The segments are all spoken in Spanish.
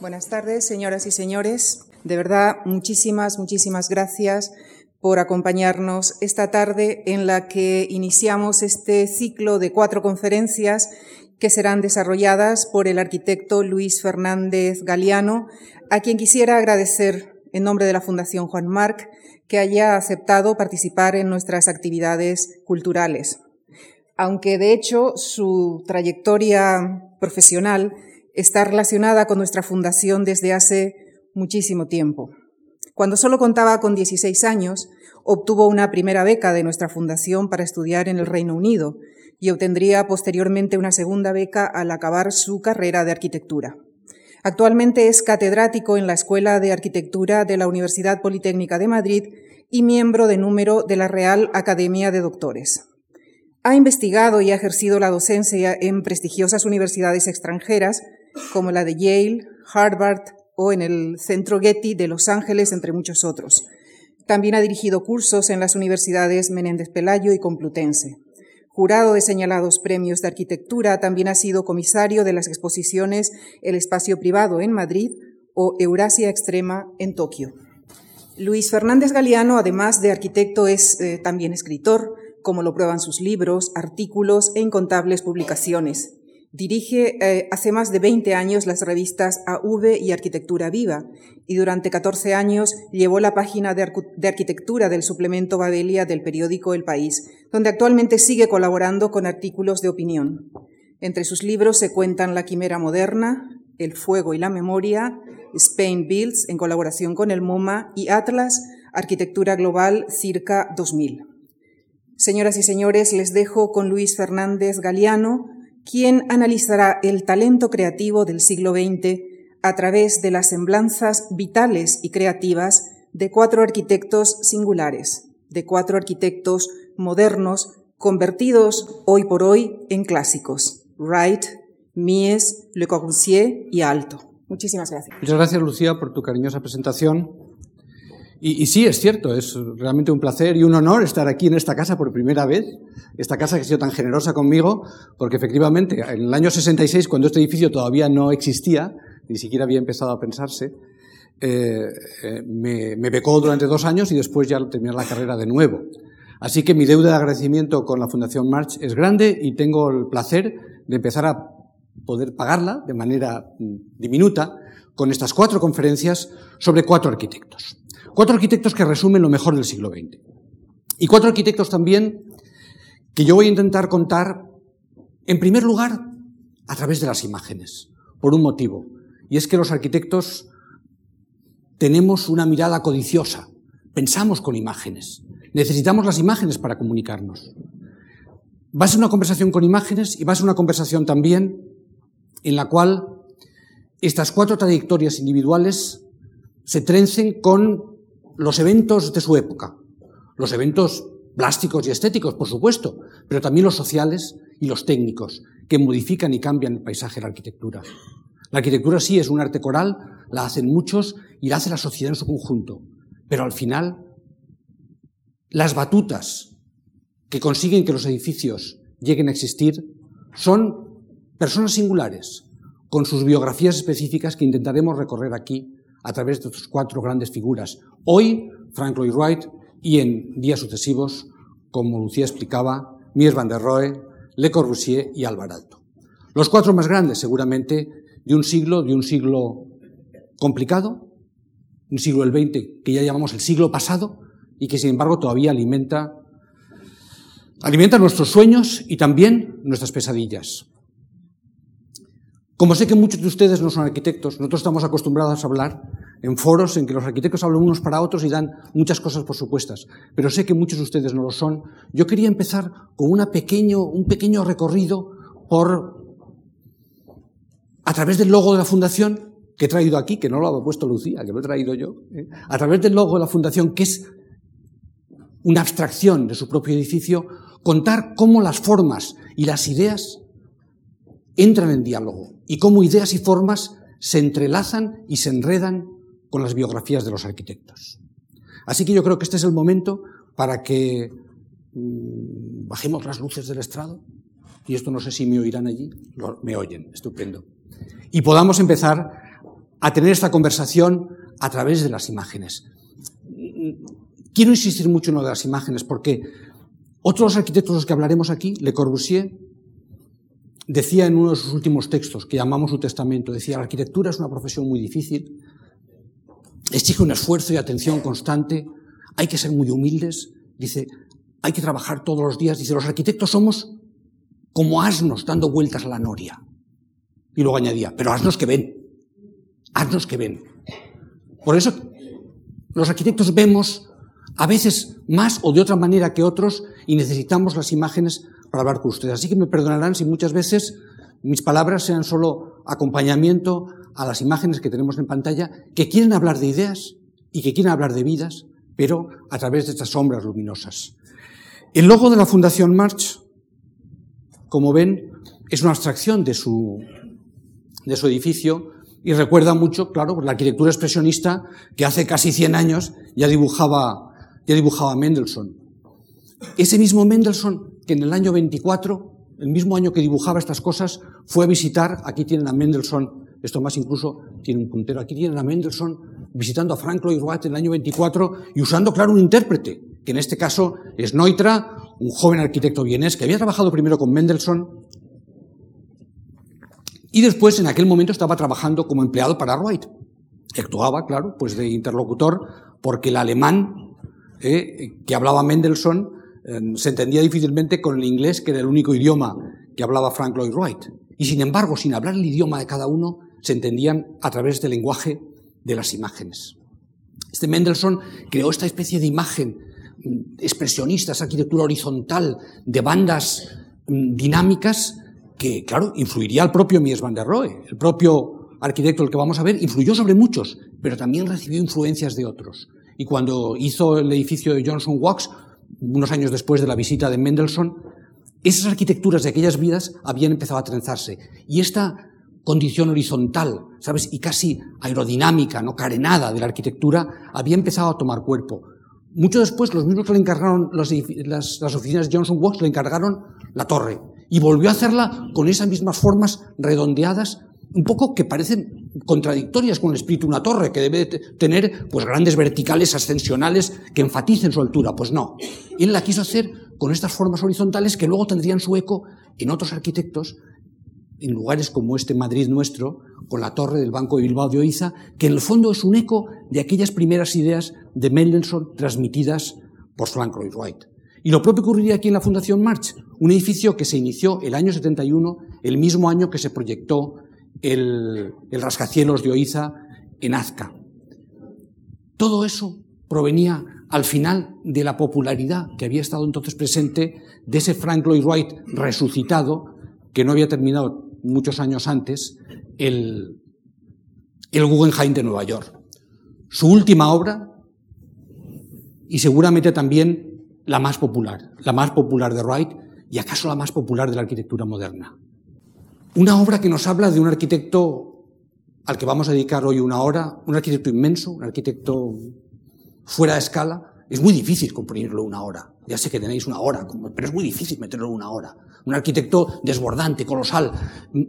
Buenas tardes, señoras y señores. De verdad, muchísimas, muchísimas gracias por acompañarnos esta tarde en la que iniciamos este ciclo de cuatro conferencias que serán desarrolladas por el arquitecto Luis Fernández Galeano, a quien quisiera agradecer en nombre de la Fundación Juan Marc que haya aceptado participar en nuestras actividades culturales. Aunque de hecho su trayectoria profesional está relacionada con nuestra fundación desde hace muchísimo tiempo. Cuando solo contaba con 16 años, obtuvo una primera beca de nuestra fundación para estudiar en el Reino Unido y obtendría posteriormente una segunda beca al acabar su carrera de arquitectura. Actualmente es catedrático en la Escuela de Arquitectura de la Universidad Politécnica de Madrid y miembro de número de la Real Academia de Doctores. Ha investigado y ha ejercido la docencia en prestigiosas universidades extranjeras como la de Yale, Harvard, o en el Centro Getty de Los Ángeles, entre muchos otros. También ha dirigido cursos en las universidades Menéndez Pelayo y Complutense. Jurado de señalados premios de arquitectura, también ha sido comisario de las exposiciones El Espacio Privado en Madrid o Eurasia Extrema en Tokio. Luis Fernández Galeano, además de arquitecto, es eh, también escritor, como lo prueban sus libros, artículos e incontables publicaciones. Dirige eh, hace más de 20 años las revistas AV y Arquitectura Viva y durante 14 años llevó la página de, arquitectura del suplemento Babelia del periódico El País, donde actualmente sigue colaborando con artículos de opinión. Entre sus libros se cuentan La Quimera Moderna, El Fuego y la Memoria, Spain Builds en colaboración con el MoMA y Atlas, Arquitectura Global circa 2000. Señoras y señores, les dejo con Luis Fernández Galeano, quien analizará el talento creativo del siglo XX a través de las semblanzas vitales y creativas de cuatro arquitectos singulares, de cuatro arquitectos modernos convertidos hoy por hoy en clásicos, Wright, Mies, Le Corbusier y Alto. Muchísimas gracias. Muchas gracias, Lucía, por tu cariñosa presentación. Y, sí, es cierto, es realmente un placer y un honor estar aquí en esta casa por primera vez, esta casa que ha sido tan generosa conmigo, porque efectivamente en el año 66, cuando este edificio todavía no existía, ni siquiera había empezado a pensarse, eh, eh, me, me, becó durante dos años y después ya terminé la carrera de nuevo. Así que mi deuda de agradecimiento con la Fundación March es grande y tengo el placer de empezar a poder pagarla de manera mm, diminuta con estas cuatro conferencias sobre cuatro arquitectos. Cuatro arquitectos que resumen lo mejor del siglo XX. Y cuatro arquitectos también que yo voy a intentar contar, en primer lugar, a través de las imágenes, por un motivo. Y es que los arquitectos tenemos una mirada codiciosa, pensamos con imágenes, necesitamos las imágenes para comunicarnos. Va a ser una conversación con imágenes y va a ser una conversación también en la cual estas cuatro trayectorias individuales se trencen con los eventos de su época, los eventos plásticos y estéticos, por supuesto, pero también los sociales y los técnicos, que modifican y cambian el paisaje de la arquitectura. La arquitectura sí es un arte coral, la hacen muchos y la hace la sociedad en su conjunto, pero al final las batutas que consiguen que los edificios lleguen a existir son personas singulares, con sus biografías específicas que intentaremos recorrer aquí a través de sus cuatro grandes figuras. Hoy, Frank Lloyd Wright, y en días sucesivos, como Lucía explicaba, Mies van der Rohe, Le Corbusier y Alvarado. Los cuatro más grandes, seguramente, de un siglo, de un siglo complicado, un siglo del XX que ya llamamos el siglo pasado y que, sin embargo, todavía alimenta, alimenta nuestros sueños y también nuestras pesadillas. Como sé que muchos de ustedes no son arquitectos, nosotros estamos acostumbrados a hablar en foros en que los arquitectos hablan unos para otros y dan muchas cosas por supuestas, pero sé que muchos de ustedes no lo son. Yo quería empezar con una pequeño, un pequeño recorrido por, a través del logo de la fundación, que he traído aquí, que no lo ha puesto Lucía, que lo he traído yo, ¿eh? a través del logo de la fundación, que es una abstracción de su propio edificio, contar cómo las formas y las ideas entran en diálogo y cómo ideas y formas se entrelazan y se enredan con las biografías de los arquitectos. Así que yo creo que este es el momento para que mmm, bajemos las luces del estrado, y esto no sé si me oirán allí, me oyen, estupendo, y podamos empezar a tener esta conversación a través de las imágenes. Quiero insistir mucho en lo de las imágenes porque otros arquitectos de los que hablaremos aquí, Le Corbusier, decía en uno de sus últimos textos, que llamamos su testamento, decía, la arquitectura es una profesión muy difícil, exige un esfuerzo y atención constante, hay que ser muy humildes, dice, hay que trabajar todos los días, dice, los arquitectos somos como asnos dando vueltas a la noria. Y luego añadía, pero asnos que ven, asnos que ven. Por eso los arquitectos vemos a veces más o de otra manera que otros y necesitamos las imágenes para hablar con ustedes. Así que me perdonarán si muchas veces mis palabras sean solo acompañamiento a las imágenes que tenemos en pantalla, que quieren hablar de ideas y que quieren hablar de vidas, pero a través de estas sombras luminosas. El logo de la Fundación March, como ven, es una abstracción de su, de su edificio y recuerda mucho, claro, la arquitectura expresionista que hace casi 100 años ya dibujaba, ya dibujaba Mendelssohn. Ese mismo Mendelssohn que en el año 24, el mismo año que dibujaba estas cosas, fue a visitar, aquí tienen a Mendelssohn, esto más incluso tiene un puntero, aquí tienen a Mendelssohn visitando a Frank Lloyd Wright en el año 24 y usando, claro, un intérprete, que en este caso es Neutra, un joven arquitecto vienés que había trabajado primero con Mendelssohn y después en aquel momento estaba trabajando como empleado para Wright. Actuaba, claro, pues de interlocutor, porque el alemán eh, que hablaba Mendelssohn se entendía difícilmente con el inglés, que era el único idioma que hablaba Frank Lloyd Wright. Y sin embargo, sin hablar el idioma de cada uno, se entendían a través del lenguaje de las imágenes. Este Mendelssohn creó esta especie de imagen mm, expresionista, esa arquitectura horizontal de bandas mm, dinámicas que, claro, influiría al propio Mies van der Rohe, el propio arquitecto el que vamos a ver, influyó sobre muchos, pero también recibió influencias de otros. Y cuando hizo el edificio de Johnson Wax, unos años después de la visita de Mendelssohn, esas arquitecturas de aquellas vidas habían empezado a trenzarse. Y esta condición horizontal, ¿sabes? Y casi aerodinámica, no carenada de la arquitectura, había empezado a tomar cuerpo. Mucho después, los mismos que le encargaron las, oficinas de Johnson Watts le encargaron la torre. Y volvió a hacerla con esas mismas formas redondeadas un poco que parecen contradictorias con el espíritu de una torre, que debe tener pues grandes verticales ascensionales que enfaticen su altura. Pues no. Él la quiso hacer con estas formas horizontales que luego tendrían su eco en otros arquitectos, en lugares como este Madrid nuestro, con la torre del Banco de Bilbao de Oiza, que en el fondo es un eco de aquellas primeras ideas de Mendelssohn transmitidas por Frank Lloyd Wright. Y lo propio ocurriría aquí en la Fundación March, un edificio que se inició el año 71, el mismo año que se proyectó el, rascacielos de Oiza en Azca. Todo eso provenía al final de la popularidad que había estado entonces presente de ese Frank Lloyd Wright resucitado, que no había terminado muchos años antes, el, el Guggenheim de Nueva York. Su última obra, y seguramente también la más popular, la más popular de Wright, y acaso la más popular de la arquitectura moderna. Una obra que nos habla de un arquitecto al que vamos a dedicar hoy una hora, un arquitecto inmenso, un arquitecto fuera de escala. Es muy difícil comprimirlo una hora. Ya sé que tenéis una hora, pero es muy difícil meterlo una hora. Un arquitecto desbordante, colosal.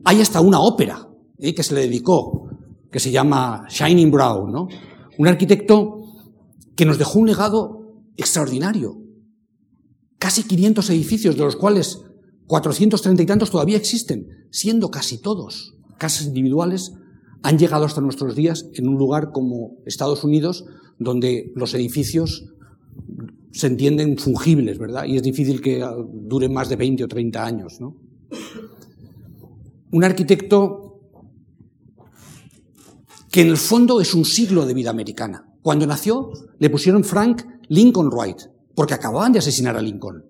Hay hasta una ópera ¿eh? que se le dedicó, que se llama Shining Brow, ¿no? Un arquitecto que nos dejó un legado extraordinario. Casi 500 edificios, de los cuales 430 y tantos todavía existen, siendo casi todos casas individuales, han llegado hasta nuestros días en un lugar como Estados Unidos, donde los edificios se entienden fungibles, ¿verdad? Y es difícil que duren más de 20 o 30 años, ¿no? Un arquitecto que en el fondo es un siglo de vida americana. Cuando nació le pusieron Frank Lincoln Wright, porque acababan de asesinar a Lincoln.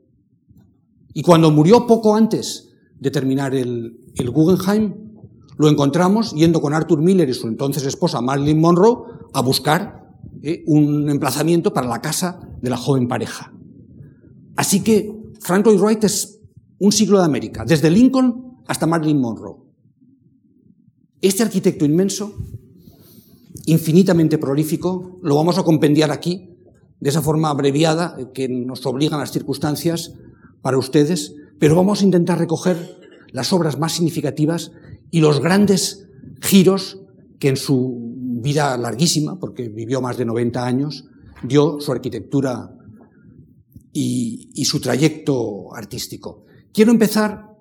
Y cuando murió poco antes de terminar el, Guggenheim, lo encontramos yendo con Arthur Miller y su entonces esposa Marilyn Monroe a buscar eh, un emplazamiento para la casa de la joven pareja. Así que Frank Lloyd Wright es un siglo de América, desde Lincoln hasta Marilyn Monroe. Este arquitecto inmenso, infinitamente prolífico, lo vamos a compendiar aquí, de esa forma abreviada que nos obligan las circunstancias para ustedes, pero vamos a intentar recoger las obras más significativas y los grandes giros que en su vida larguísima, porque vivió más de 90 años, dio su arquitectura y, su trayecto artístico. Quiero empezar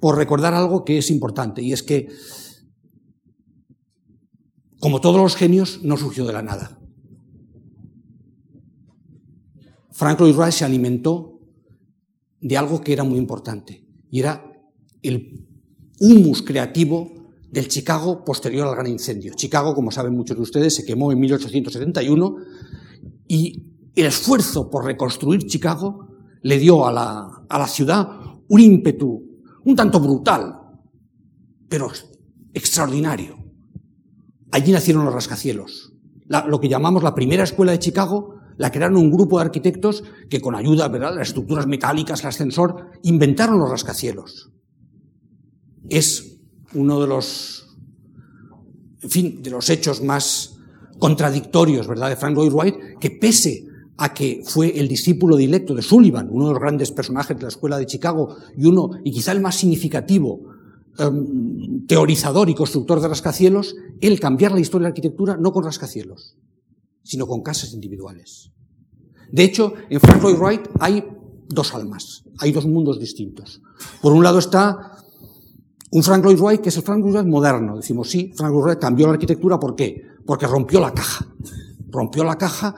por recordar algo que es importante, y es que, como todos los genios, no surgió de la nada. Frank Lloyd Wright se alimentó de algo que era muy importante, y era el humus creativo del Chicago posterior al gran incendio. Chicago, como saben muchos de ustedes, se quemó en 1871 y el esfuerzo por reconstruir Chicago le dio a la, a la ciudad un ímpetu un tanto brutal, pero extraordinario. Allí nacieron los rascacielos. lo que llamamos la primera escuela de Chicago la crearon un grupo de arquitectos que con ayuda de las estructuras metálicas, el ascensor, inventaron los rascacielos. Es uno de los, en fin, de los hechos más contradictorios, ¿verdad?, de Frank Lloyd Wright, que pese a que fue el discípulo directo de Sullivan, uno de los grandes personajes de la escuela de Chicago y uno, y quizá el más significativo, em, teorizador y constructor de rascacielos, él cambiar la historia de la arquitectura no con rascacielos, sino con casas individuales. De hecho, en Frank Lloyd Wright hay dos almas, hay dos mundos distintos. Por un lado está un Frank Lloyd Wright que es el Frank Lloyd Wright moderno. Decimos, sí, Frank Lloyd Wright cambió la arquitectura, ¿por qué? Porque rompió la caja. Rompió la caja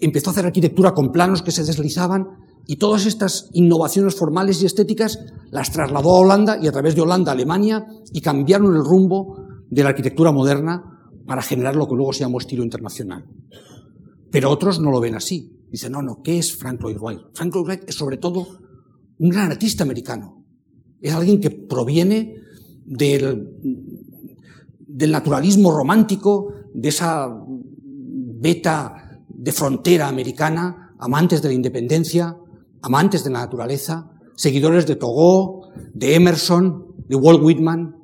empezó a hacer arquitectura con planos que se deslizaban y todas estas innovaciones formales y estéticas las trasladó a Holanda y a través de Holanda a Alemania y cambiaron el rumbo de la arquitectura moderna para generar lo que luego se llamó estilo internacional. Pero otros no lo ven así. Dicen, no, no, ¿qué es Frank Lloyd Wright? Frank Lloyd Wright es sobre todo un gran artista americano. Es alguien que proviene del, del naturalismo romántico, de esa beta de frontera americana, amantes de la independencia, amantes de la naturaleza, seguidores de Thoreau, de Emerson, de Walt Whitman.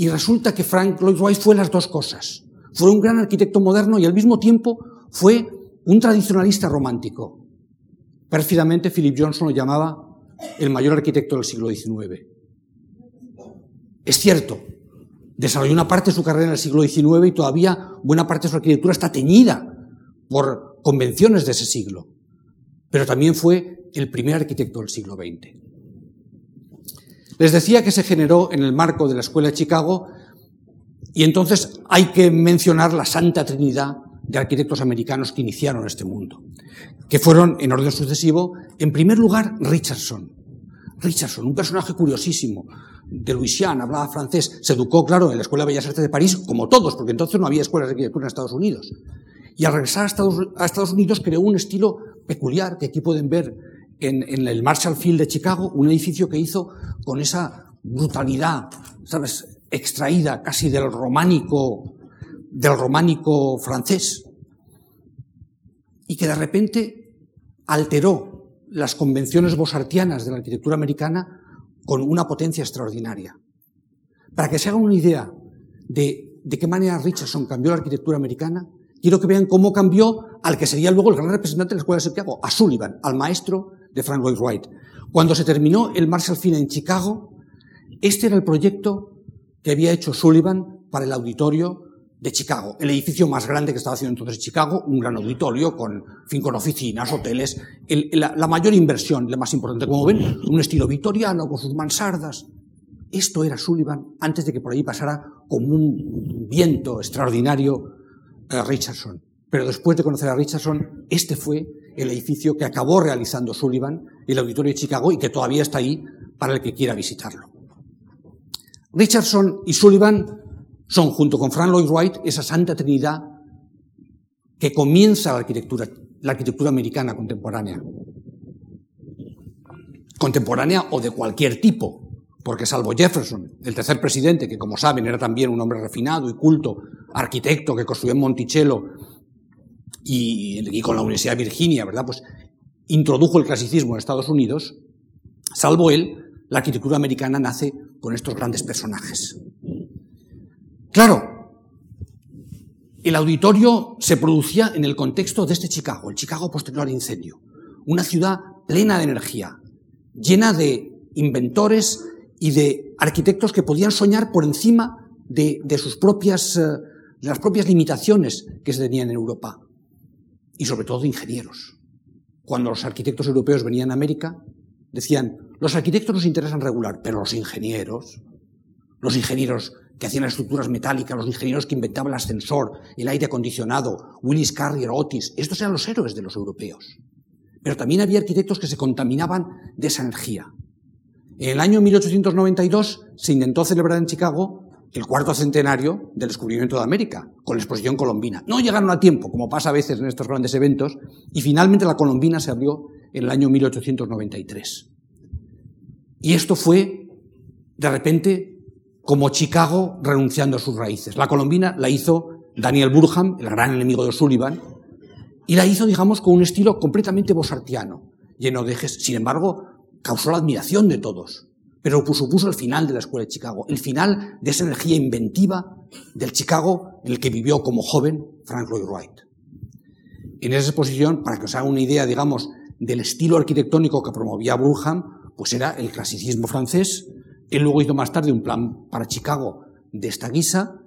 Y resulta que Frank Lloyd Wright fue las dos cosas. Fue un gran arquitecto moderno y al mismo tiempo fue un tradicionalista romántico. Pérfidamente Philip Johnson lo llamaba el mayor arquitecto del siglo XIX. Es cierto, desarrolló una parte de su carrera en el siglo XIX y todavía buena parte de su arquitectura está teñida por convenciones de ese siglo. Pero también fue el primer arquitecto del siglo XX. Les decía que se generó en el marco de la Escuela de Chicago y entonces hay que mencionar la Santa Trinidad de arquitectos americanos que iniciaron este mundo, que fueron, en orden sucesivo, en primer lugar, Richardson. Richardson, un personaje curiosísimo, de Louisiana, hablaba francés, se educó, claro, en la Escuela de Bellas Artes de París, como todos, porque entonces no había escuelas de arquitectura en Estados Unidos. Y al regresar a Estados, Unidos creó un estilo peculiar que aquí pueden ver en, en, el Marshall Field de Chicago, un edificio que hizo con esa brutalidad, ¿sabes?, extraída casi del románico, del románico francés. Y que de repente alteró las convenciones bosartianas de la arquitectura americana con una potencia extraordinaria. Para que se hagan una idea de, de qué manera Richardson cambió la arquitectura americana, quiero que vean cómo cambió al que sería luego el gran representante de la Escuela de Santiago, a Sullivan, al maestro de Frank Lloyd Wright. Cuando se terminó el Marshall Fine en Chicago, este era el proyecto que había hecho Sullivan para el auditorio de Chicago, el edificio más grande que estaba haciendo entonces Chicago, un gran auditorio con, fin, con oficinas, hoteles, la, mayor inversión, la más importante, como ven, un estilo victoriano con sus mansardas. Esto era Sullivan antes de que por ahí pasara como un viento extraordinario eh, Richardson. Pero después de conocer a Richardson, este fue el edificio que acabó realizando Sullivan, el auditorio de Chicago, y que todavía está ahí para el que quiera visitarlo. Richardson y Sullivan son, junto con Frank Lloyd Wright, esa santa trinidad que comienza la arquitectura, la arquitectura americana contemporánea. Contemporánea o de cualquier tipo, porque salvo Jefferson, el tercer presidente, que como saben era también un hombre refinado y culto, arquitecto que construyó en Monticello y, y con la Universidad de Virginia, ¿verdad? Pues introdujo el clasicismo en Estados Unidos, salvo él, la arquitectura americana nace con estos grandes personajes. Claro, el auditorio se producía en el contexto de este Chicago, el Chicago posterior al incendio. Una ciudad plena de energía, llena de inventores y de arquitectos que podían soñar por encima de, sus propias, eh, de las propias limitaciones que se tenían en Europa. Y sobre todo de ingenieros. Cuando los arquitectos europeos venían a América, decían, los arquitectos nos interesan regular, pero los ingenieros, los ingenieros que hacían las estructuras metálicas, los ingenieros que inventaban el ascensor, el aire acondicionado, Willis Carrier, Otis, estos eran los héroes de los europeos. Pero también había arquitectos que se contaminaban de esa energía. En el año 1892 se intentó celebrar en Chicago el cuarto centenario del descubrimiento de América, con la exposición colombina. No llegaron a tiempo, como pasa a veces en estos grandes eventos, y finalmente la colombina se abrió en el año 1893. Y esto fue, de repente, como Chicago renunciando a sus raíces. La colombina la hizo Daniel Burham, el gran enemigo de Sullivan, y la hizo, digamos, con un estilo completamente bosartiano, lleno de ejes. Sin embargo, causó la admiración de todos, pero supuso el final de la Escuela de Chicago, el final de esa energía inventiva del Chicago en el que vivió como joven Frank Lloyd Wright. En esa exposición, para que os haga una idea, digamos, del estilo arquitectónico que promovía Burham, pues era el clasicismo francés. Él luego hizo más tarde un plan para Chicago de esta guisa,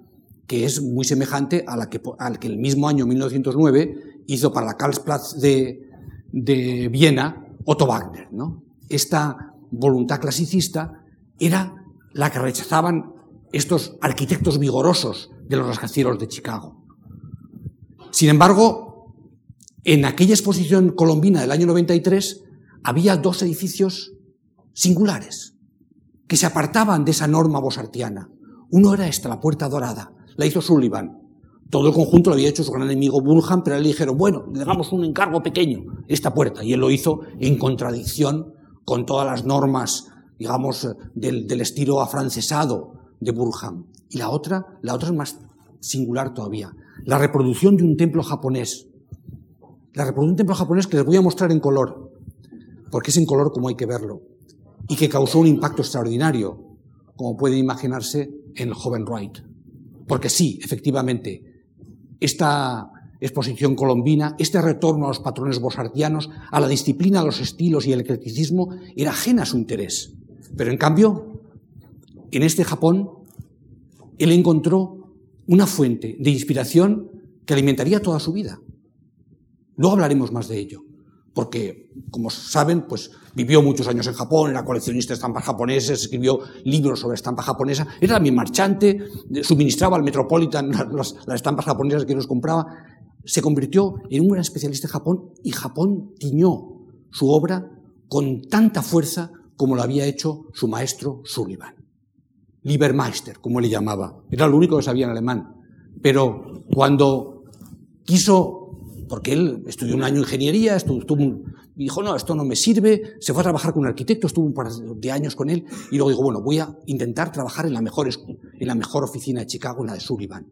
que es muy semejante a la que, al que el mismo año 1909 hizo para la Karlsplatz de, de Viena Otto Wagner. ¿no? Esta voluntad clasicista era la que rechazaban estos arquitectos vigorosos de los rascacielos de Chicago. Sin embargo, en aquella exposición colombina del año 93 había dos edificios singulares que se apartaban de esa norma bosartiana. Uno era esta, la Puerta Dorada, la hizo Sullivan, todo el conjunto lo había hecho su gran enemigo Bulham, pero le dijeron, bueno, le damos un encargo pequeño, esta puerta. Y él lo hizo en contradicción con todas las normas, digamos, del, estilo afrancesado de Burham. Y la otra, la otra es más singular todavía. La reproducción de un templo japonés. La reproducción de un templo japonés que les voy a mostrar en color, porque es en color como hay que verlo. Y que causó un impacto extraordinario, como puede imaginarse en el joven Wright. Porque sí, efectivamente, esta exposición colombina, este retorno a los patrones bosartianos, a la disciplina, a los estilos y el eclecticismo, era ajena a su interés. Pero en cambio, en este Japón, él encontró una fuente de inspiración que alimentaría toda su vida. Luego hablaremos más de ello porque, como saben, pues vivió muchos años en Japón, era coleccionista de estampas japonesas, escribió libros sobre estampa japonesa, era también marchante, suministraba al Metropolitan las, estampas japonesas que nos compraba, se convirtió en un gran especialista en Japón y Japón tiñó su obra con tanta fuerza como lo había hecho su maestro Sullivan. Liebermeister, como le llamaba. Era lo único que sabía en alemán. Pero cuando quiso porque él estudió un año ingeniería, estuvo, dijo, no, esto no me sirve, se fue a trabajar con un arquitecto, estuvo un par de años con él, y luego dijo, bueno, voy a intentar trabajar en la mejor, en la mejor oficina de Chicago, en la de Sullivan.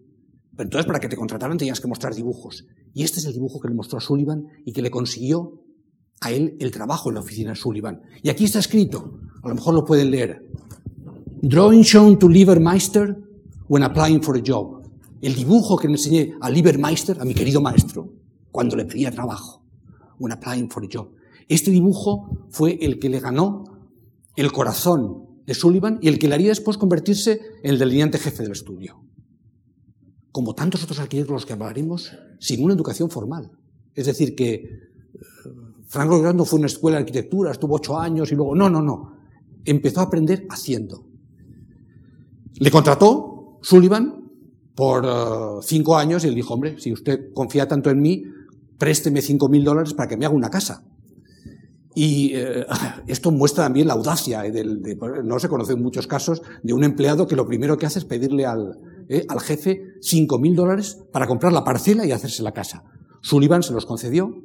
Pero entonces, para que te contrataran, tenías que mostrar dibujos. Y este es el dibujo que le mostró a Sullivan y que le consiguió a él el trabajo en la oficina de Sullivan. Y aquí está escrito, a lo mejor lo pueden leer. Drawing shown to Liebermeister when applying for a job. El dibujo que le enseñé a Liebermeister, a mi querido maestro, cuando le pedía trabajo. un applying for a job. Este dibujo fue el que le ganó el corazón de Sullivan y el que le haría después convertirse en el delineante jefe del estudio. Como tantos otros arquitectos los que hablaremos, sin una educación formal. Es decir, que eh, Lloyd no fue una escuela de arquitectura, estuvo ocho años y luego, no, no, no. Empezó a aprender haciendo. Le contrató Sullivan por eh, cinco años y él dijo, hombre, si usted confía tanto en mí, présteme 5.000 dólares para que me haga una casa. Y eh, esto muestra también la audacia, no se conocen muchos casos, de un empleado que lo primero que hace es pedirle al, eh, al jefe 5.000 dólares para comprar la parcela y hacerse la casa. Sullivan se los concedió,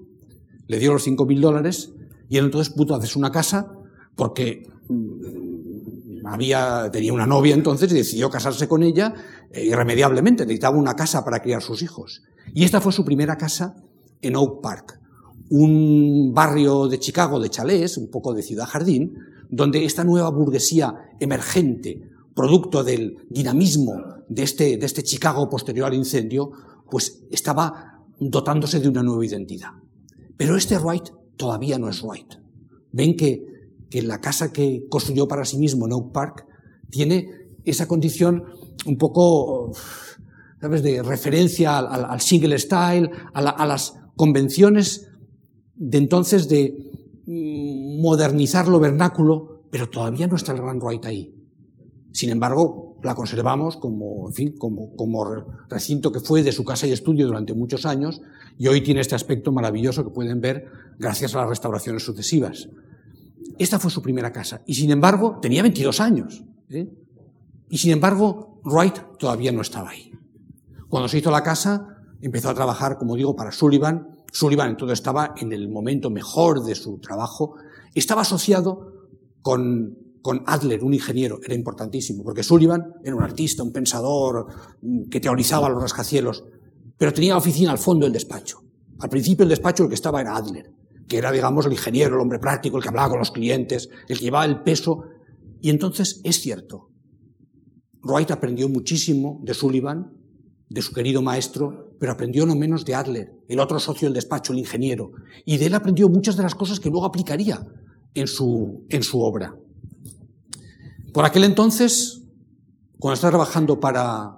le dio los 5.000 dólares y él entonces pudo hacerse una casa porque mm, había, tenía una novia entonces y decidió casarse con ella irremediablemente, necesitaba una casa para criar sus hijos. Y esta fue su primera casa en Oak Park, un barrio de Chicago de chalés, un poco de ciudad jardín, donde esta nueva burguesía emergente, producto del dinamismo de este, de este Chicago posterior al incendio, pues estaba dotándose de una nueva identidad. Pero este Wright todavía no es Wright. Ven que, que la casa que construyó para sí mismo en Oak Park tiene esa condición un poco, ¿sabes?, de referencia al, single style, a, las convenciones de entonces de mm, modernizar lo vernáculo, pero todavía no está el gran Wright ahí. Sin embargo, la conservamos como, en fin, como, recinto que fue de su casa y estudio durante muchos años y hoy tiene este aspecto maravilloso que pueden ver gracias a las restauraciones sucesivas. Esta fue su primera casa y sin embargo tenía 22 años. ¿eh? Y sin embargo, Wright todavía no estaba ahí. Cuando se hizo la casa, empezó a trabajar, como digo, para Sullivan. Sullivan entonces estaba en el momento mejor de su trabajo. Estaba asociado con, con Adler, un ingeniero, era importantísimo, porque Sullivan era un artista, un pensador mm, que teorizaba los rascacielos, pero tenía oficina al fondo del despacho. Al principio el despacho el que estaba era Adler, que era, digamos, el ingeniero, el hombre práctico, el que hablaba con los clientes, el que llevaba el peso. Y entonces es cierto, Wright aprendió muchísimo de Sullivan, de su querido maestro, pero aprendió no menos de Adler, el otro socio del despacho, el ingeniero, y de él aprendió muchas de las cosas que luego aplicaría en su, en su obra. Por aquel entonces, cuando está trabajando para,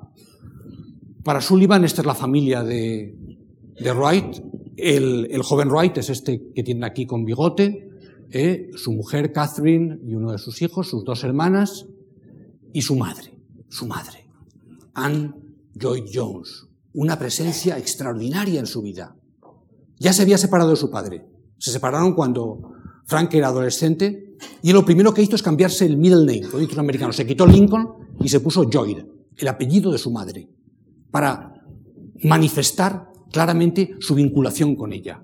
para Sullivan, esta es la familia de, de Wright, el, el, joven Wright es este que tiene aquí con bigote, eh, su mujer Catherine y uno de sus hijos, sus dos hermanas y su madre su madre, Anne Joy Jones, una presencia extraordinaria en su vida. Ya se había separado de su padre. Se separaron cuando Frank era adolescente y lo primero que hizo es cambiarse el middle name, lo dicho americano. Se quitó Lincoln y se puso Joy, el apellido de su madre, para manifestar claramente su vinculación con ella.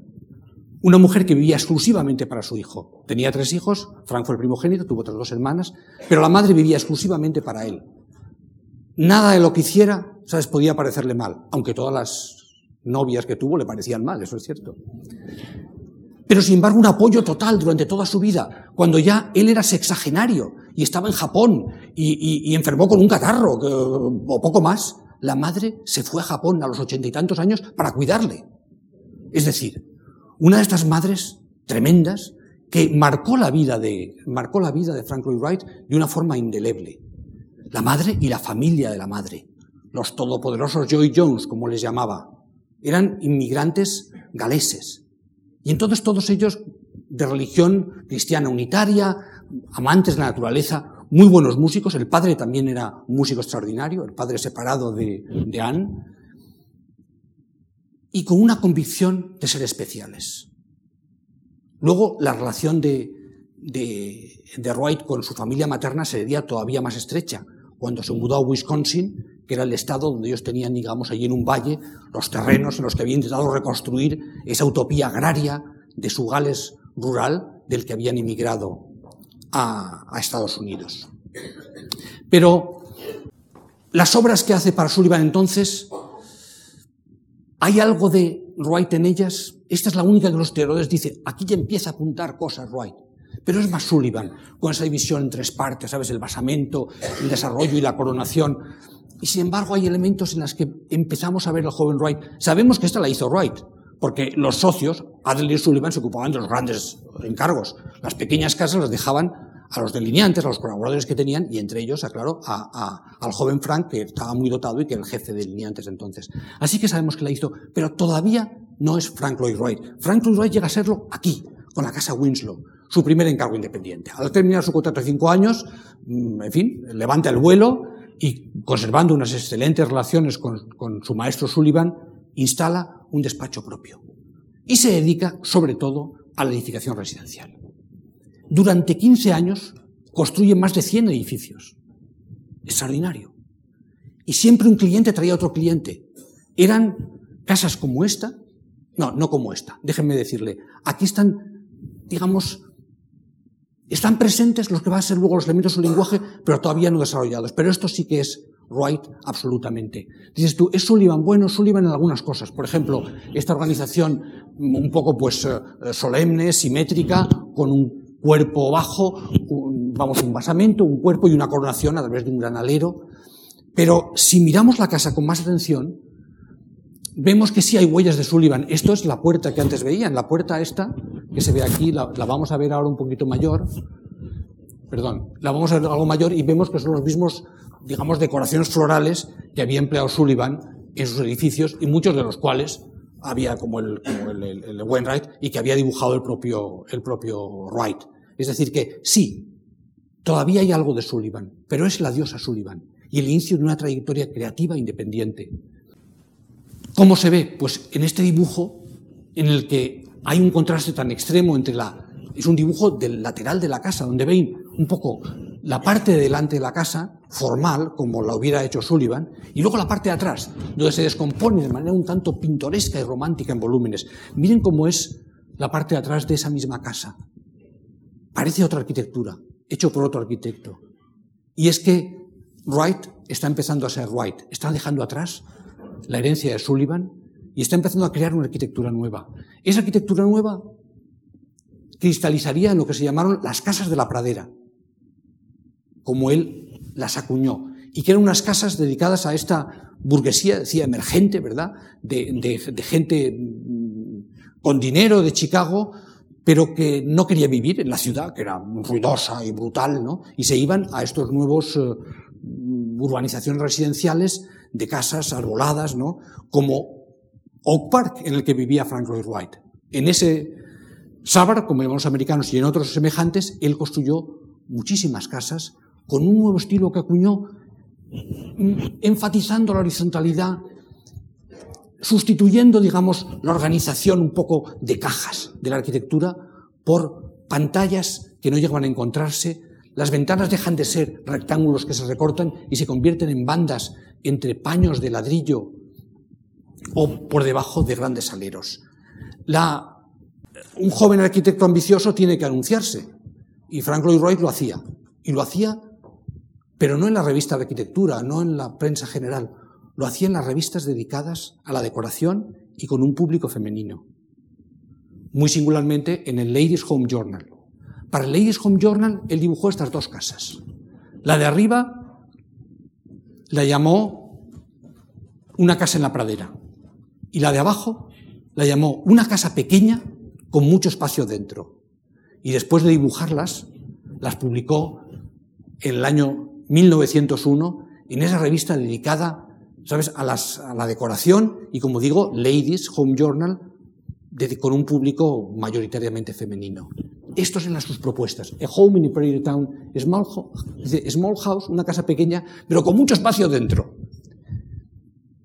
Una mujer que vivía exclusivamente para su hijo. Tenía tres hijos, Frank fue el primogénito, tuvo otras dos hermanas, pero la madre vivía exclusivamente para él. Nada de lo que hiciera, ¿sabes? Podía parecerle mal, aunque todas las novias que tuvo le parecían mal, eso es cierto. Pero sin embargo, un apoyo total durante toda su vida, cuando ya él era sexagenario y estaba en Japón y, enfermó con un catarro o poco más, la madre se fue a Japón a los ochenta y tantos años para cuidarle. Es decir, una de estas madres tremendas que marcó la vida de, marcó la vida de Frank Lloyd Wright de una forma indeleble la madre y la familia de la madre. Los todopoderosos Joy Jones, como les llamaba, eran inmigrantes galeses. Y entonces todos ellos de religión cristiana unitaria, amantes de la naturaleza, muy buenos músicos. El padre también era un músico extraordinario, el padre separado de, de Anne, y con una convicción de ser especiales. Luego, la relación de, de, de Wright con su familia materna sería todavía más estrecha cuando se mudó a Wisconsin, que era el estado donde ellos tenían, digamos, allí en un valle, los terrenos en los que habían intentado reconstruir esa utopía agraria de su Gales rural del que habían emigrado a, Estados Unidos. Pero las obras que hace para Sullivan entonces, ¿hay algo de Wright en ellas? Esta es la única que los teólogos dicen, aquí ya empieza a apuntar cosas Wright. Pero es más Sullivan, con esa división en tres partes, ¿sabes? El basamento, el desarrollo y la coronación. Y sin embargo hay elementos en los que empezamos a ver al joven Wright. Sabemos que esta la hizo Wright, porque los socios, Adler Sullivan, se ocupaban de los grandes encargos. Las pequeñas casas las dejaban a los delineantes, a los colaboradores que tenían, y entre ellos, aclaro, a, al joven Frank, que estaba muy dotado y que era el jefe de delineantes entonces. Así que sabemos que la hizo, pero todavía no es Frank Lloyd Wright. Frank Lloyd Wright llega a serlo aquí, con la casa Winslow su primer encargo independiente. Al terminar su contrato de cinco años, mm, en fin, levanta el vuelo y, conservando unas excelentes relaciones con, con su maestro Sullivan, instala un despacho propio. Y se dedica, sobre todo, a la edificación residencial. Durante 15 años construye más de 100 edificios. Extraordinario. Y siempre un cliente traía otro cliente. Eran casas como esta. No, no como esta. Déjenme decirle. Aquí están, digamos, están presentes los que van a ser luego los elementos del lenguaje, pero todavía no desarrollados. Pero esto sí que es Wright absolutamente. Dices tú, ¿es Sullivan? Bueno, Sullivan en algunas cosas. Por ejemplo, esta organización un poco pues eh, solemne, simétrica, con un cuerpo bajo, vamos, un basamento, un cuerpo y una coronación a través de un gran alero. Pero si miramos la casa con más atención, vemos que sí hay huellas de Sullivan. Esto es la puerta que antes veían. La puerta esta, que se ve aquí, la, vamos a ver ahora un poquito mayor. perdón, la vamos a ver algo mayor y vemos que son los mismos, digamos, decoraciones florales que había empleado Sullivan en sus edificios y muchos de los cuales había como el, como el, el, Wainwright y que había dibujado el propio, el propio Wright. Es decir, que sí, todavía hay algo de Sullivan, pero es la diosa Sullivan y el inicio de una trayectoria creativa independiente. ¿Cómo se ve? Pues en este dibujo en el que hay un contraste tan extremo entre la... Es un dibujo del lateral de la casa, donde ven un poco la parte de delante de la casa, formal, como la hubiera hecho Sullivan, y luego la parte de atrás, donde se descompone de manera un tanto pintoresca y romántica en volúmenes. Miren cómo es la parte de atrás de esa misma casa. Parece otra arquitectura, hecho por otro arquitecto. Y es que Wright está empezando a ser Wright, está dejando atrás la herencia de Sullivan y está empezando a crear una arquitectura nueva. Esa arquitectura nueva cristalizaría en lo que se llamaron las casas de la pradera, como él las acuñó, y que eran unas casas dedicadas a esta burguesía, decía, emergente, ¿verdad?, de, de gente mm, con dinero de Chicago, pero que no quería vivir en la ciudad, que era ruidosa y brutal, ¿no? Y se iban a estos nuevos eh, urbanizaciones residenciales de casas arboladas, ¿no? Como Oak Park, en el que vivía Frank Lloyd Wright. En ese Sabar, como llamamos americanos, y en otros semejantes, él construyó muchísimas casas con un nuevo estilo que acuñó, enfatizando la horizontalidad, sustituyendo, digamos, la organización un poco de cajas de la arquitectura por pantallas que no llegan a encontrarse. Las ventanas dejan de ser rectángulos que se recortan y se convierten en bandas entre paños de ladrillo o por debajo de grandes aleros. un joven arquitecto ambicioso tiene que anunciarse y Frank Lloyd Wright lo hacía. Y lo hacía, pero no en la revista de arquitectura, no en la prensa general, lo hacía en las revistas dedicadas a la decoración y con un público femenino. Muy singularmente en el Ladies Home Journal. Para el Ladies Home Journal él dibujó estas dos casas. La de arriba la llamó una casa en la pradera y la de abajo la llamó una casa pequeña con mucho espacio dentro. Y después de dibujarlas, las publicó en el año 1901 en esa revista dedicada ¿sabes?, a, la decoración y, como digo, Ladies Home Journal, con un público mayoritariamente femenino. Estas son sus propuestas. A home in a prairie town, small, small house, una casa pequeña, pero con mucho espacio dentro.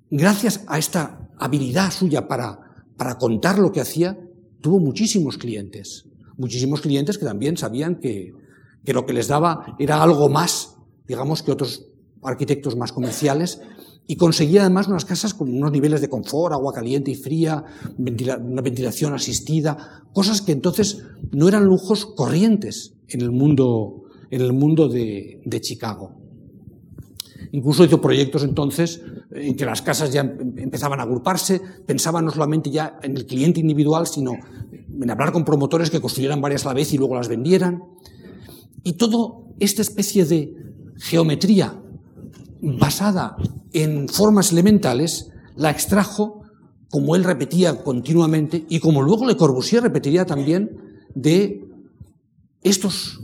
Gracias a esta habilidad suya para, para contar lo que hacía, tuvo muchísimos clientes. Muchísimos clientes que también sabían que, que lo que les daba era algo más, digamos, que otros arquitectos más comerciales, y conseguía además unas casas con unos niveles de confort, agua caliente y fría, una ventilación asistida, cosas que entonces no eran lujos corrientes en el mundo, en el mundo de, de Chicago. Incluso hizo proyectos entonces en que las casas ya empezaban a agruparse, pensaban no solamente ya en el cliente individual, sino en hablar con promotores que construyeran varias a la vez y luego las vendieran. Y todo esta especie de geometría basada en formas elementales, la extrajo, como él repetía continuamente, y como luego Le Corbusier repetiría también, de estos,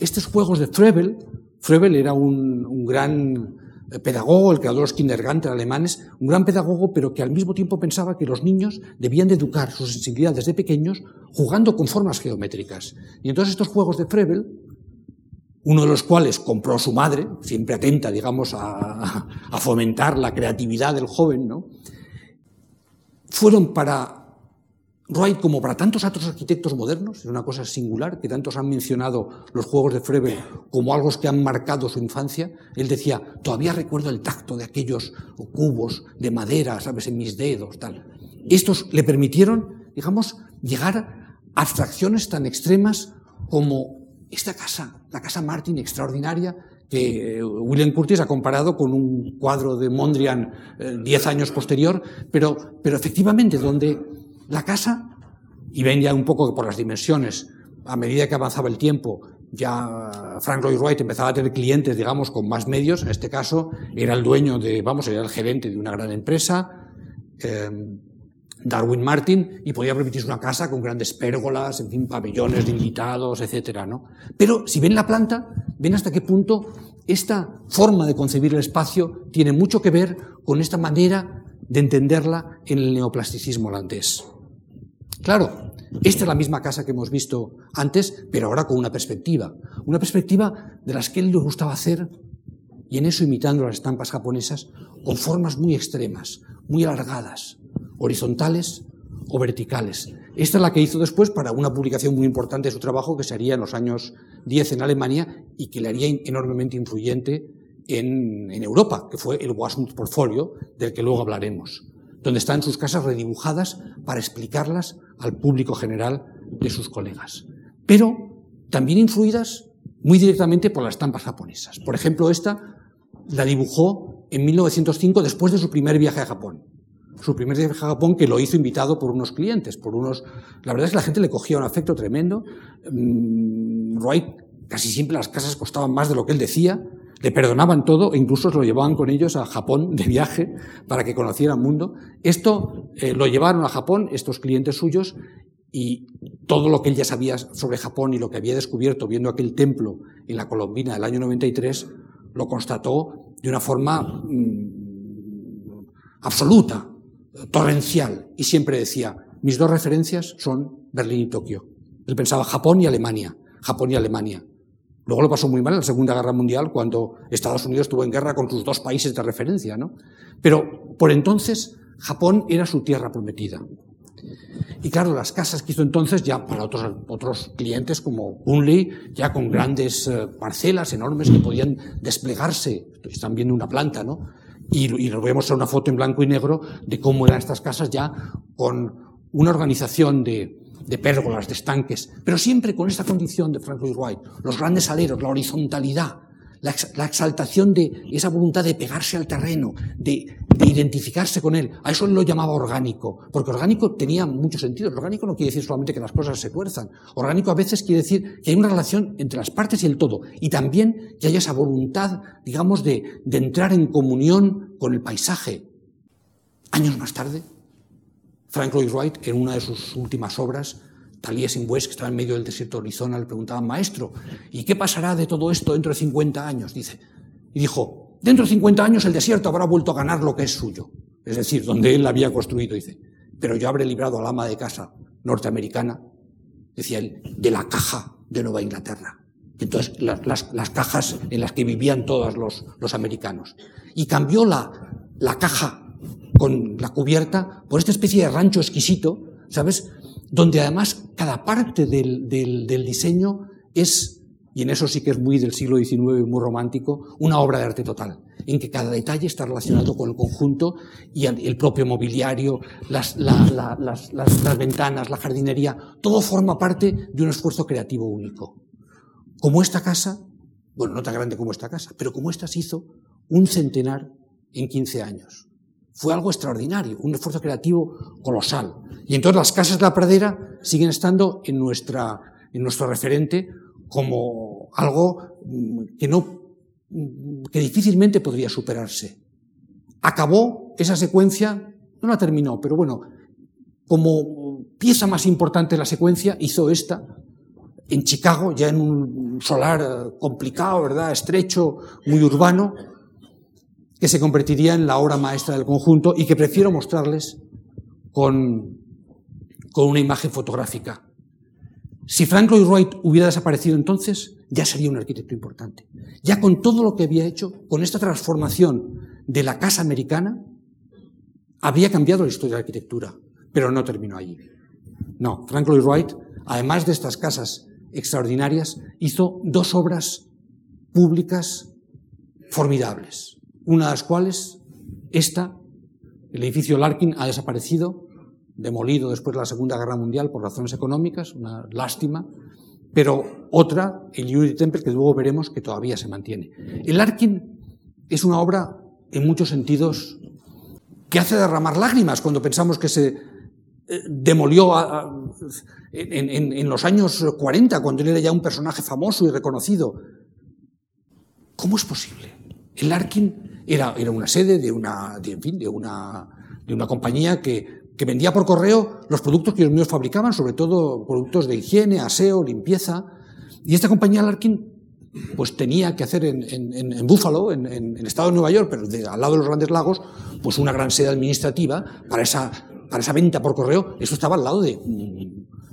estos juegos de Frebel. Frebel era un, gran pedagogo, el creador de los kindergarten alemanes, un gran pedagogo, pero que al mismo tiempo pensaba que los niños debían de educar su sensibilidad desde pequeños jugando con formas geométricas. Y entonces estos juegos de Frebel uno de los cuales compró su madre, siempre atenta, digamos, a, fomentar la creatividad del joven, ¿no? Fueron para Wright como para tantos otros arquitectos modernos, es una cosa singular, que tantos han mencionado los juegos de Frebel como algo que han marcado su infancia. Él decía, todavía recuerdo el tacto de aquellos cubos de madera, ¿sabes?, en mis dedos, tal. Estos le permitieron, digamos, llegar a abstracciones tan extremas como esta casa, la casa Martin extraordinaria, que eh, William Curtis ha comparado con un cuadro de Mondrian eh, diez años posterior, pero, pero efectivamente donde la casa, y ven ya un poco por las dimensiones, a medida que avanzaba el tiempo, ya Frank Lloyd Wright empezaba a tener clientes, digamos, con más medios, en este caso era el dueño de, vamos, era el gerente de una gran empresa, eh, Darwin Martin y podía permitirse una casa con grandes pérgolas, en fin, pabellones de invitados, etcétera, ¿no? Pero si ven la planta, ven hasta qué punto esta forma de concebir el espacio tiene mucho que ver con esta manera de entenderla en el neoplasticismo holandés. Claro, esta es la misma casa que hemos visto antes, pero ahora con una perspectiva. Una perspectiva de las que él le gustaba hacer, y en eso imitando las estampas japonesas, con formas muy extremas, muy alargadas, horizontales o verticales. Esta es la que hizo después para una publicación muy importante de su trabajo que se haría en los años 10 en Alemania y que le haría enormemente influyente en, Europa, que fue el Wasmut Portfolio, del que luego hablaremos, donde están sus casas redibujadas para explicarlas al público general de sus colegas. Pero también influidas muy directamente por las estampas japonesas. Por ejemplo, esta la dibujó en 1905 después de su primer viaje a Japón su primer viaje a Japón, que lo hizo invitado por unos clientes, por unos... La verdad es que la gente le cogía un afecto tremendo. Mm, Wright, casi siempre las casas costaban más de lo que él decía, le perdonaban todo e incluso lo llevaban con ellos a Japón de viaje para que conociera el mundo. Esto eh, lo llevaron a Japón, estos clientes suyos, y todo lo que él ya sabía sobre Japón y lo que había descubierto viendo aquel templo en la Colombina del año 93, lo constató de una forma mm, absoluta torrencial y siempre decía, mis dos referencias son Berlín y Tokio. Él pensaba Japón y Alemania, Japón y Alemania. Luego lo pasó muy mal en la Segunda Guerra Mundial cuando Estados Unidos estuvo en guerra con sus dos países de referencia, ¿no? Pero por entonces Japón era su tierra prometida. Y claro, las casas que hizo entonces ya para otros, otros clientes como Bunley, ya con grandes eh, parcelas enormes que podían desplegarse, están viendo una planta, ¿no? Y, y una foto en blanco y negro de cómo eran estas casas ya con una organización de, de pérgolas, de estanques, pero siempre con esta condición de Frank Lloyd Wright, los grandes aleros, la horizontalidad, la, exaltación de esa voluntad de pegarse al terreno, de, identificarse con él. A eso lo llamaba orgánico, porque orgánico tenía mucho sentido. orgánico no quiere decir solamente que las cosas se tuerzan. Orgánico a veces quiere decir que hay una relación entre las partes y el todo, y también que haya esa voluntad, digamos, de, de entrar en comunión con el paisaje. Años más tarde, Frank Lloyd Wright, en una de sus últimas obras, Taliesin West, que estaba en medio del desierto de Arizona, le preguntaban, maestro, ¿y qué pasará de todo esto dentro de 50 años? Dice. Y dijo, dentro de 50 años el desierto habrá vuelto a ganar lo que es suyo. Es decir, donde él había construido, dice. Pero yo habré librado al ama de casa norteamericana, decía él, de la caja de Nueva Inglaterra. Entonces, las, las, cajas en las que vivían todos los, los americanos. Y cambió la, la caja con la cubierta por esta especie de rancho exquisito, ¿sabes? donde además cada parte del, diseño es, y en eso sí que es muy del siglo XIX, muy romántico, una obra de arte total, en que cada detalle está relacionado con el conjunto y el propio mobiliario, las, las ventanas, la jardinería, todo forma parte de un esfuerzo creativo único. Como esta casa, bueno, no tan grande como esta casa, pero como esta se hizo un centenar en 15 años. Fue algo extraordinario, un esfuerzo creativo colosal. Y entonces las casas de la pradera siguen estando en, nuestra, nuestro referente como algo mm, que, no, mm, que difícilmente podría superarse. Acabó esa secuencia, no la terminó, pero bueno, como pieza más importante de la secuencia hizo esta, en Chicago, ya en un solar complicado, ¿verdad? Estrecho, muy urbano, que se convertiría en la obra maestra del conjunto y que prefiero mostrarles con, con una imagen fotográfica. Si Frank Lloyd Wright hubiera desaparecido entonces, ya sería un arquitecto importante. Ya con todo lo que había hecho, con esta transformación de la casa americana, había cambiado la historia de la arquitectura, pero no terminó allí. No, Frank Lloyd Wright, además de estas casas extraordinarias, hizo dos obras públicas formidables una de las cuales, esta, el edificio Larkin, ha desaparecido, demolido después de la Segunda Guerra Mundial por razones económicas, una lástima, pero otra, el Unity Temple, que luego veremos que todavía se mantiene. El Larkin es una obra, en muchos sentidos, que hace derramar lágrimas cuando pensamos que se eh, demolió en, en, los años 40, cuando él era ya un personaje famoso y reconocido. ¿Cómo es posible? El Larkin era, una sede de una, de, en fin, de una, de una compañía que que vendía por correo los productos que los míos fabricaban, sobre todo productos de higiene, aseo, limpieza. Y esta compañía Larkin pues tenía que hacer en, en, en Buffalo, en, el estado de Nueva York, pero al lado de los grandes lagos, pues una gran sede administrativa para esa, para esa venta por correo. Eso estaba al lado de,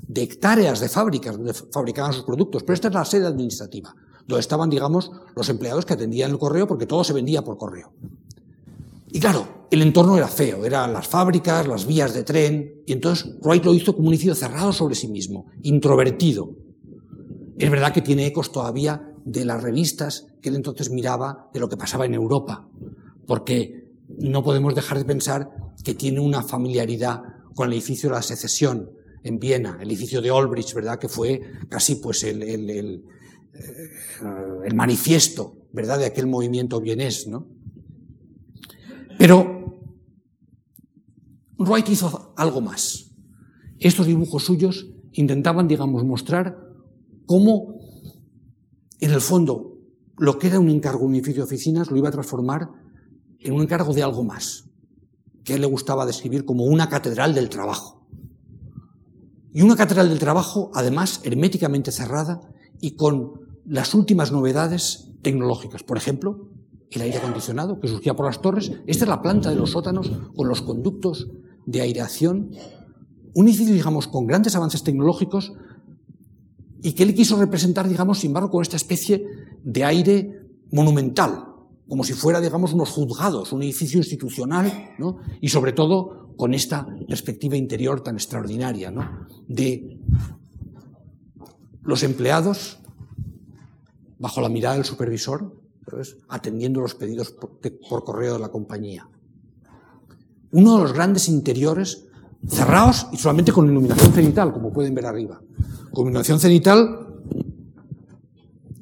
de hectáreas de fábricas donde fabricaban sus productos. Pero esta es la sede administrativa, donde estaban, digamos, los empleados que atendían el correo porque todo se vendía por correo. Y claro, el entorno era feo, eran las fábricas, las vías de tren, y entonces Wright lo hizo como un edificio cerrado sobre sí mismo, introvertido. Es verdad que tiene ecos todavía de las revistas que él entonces miraba de lo que pasaba en Europa, porque no podemos dejar de pensar que tiene una familiaridad con el edificio de la secesión en Viena, el edificio de Olbrich, ¿verdad? Que fue casi pues el, el manifiesto, ¿verdad? De aquel movimiento vienés, ¿no? Pero Wright hizo algo más. Estos dibujos suyos intentaban, digamos, mostrar cómo, en el fondo, lo que era un encargo un edificio de oficinas lo iba a transformar en un encargo de algo más, que a él le gustaba describir como una catedral del trabajo. Y una catedral del trabajo, además, herméticamente cerrada y con las últimas novedades tecnológicas. Por ejemplo, el aire acondicionado que surgía por las torres. Esta es la planta de los sótanos con los conductos de aireación. Un edificio, digamos, con grandes avances tecnológicos y que él quiso representar, digamos, sin embargo, con esta especie de aire monumental, como si fuera, digamos, unos juzgados, un edificio institucional, ¿no? Y sobre todo con esta perspectiva interior tan extraordinaria, ¿no? De los empleados bajo la mirada del supervisor, atendiendo los pedidos por, correo de la compañía. Uno de los grandes interiores cerrados y solamente con iluminación cenital, como pueden ver arriba. Con iluminación cenital,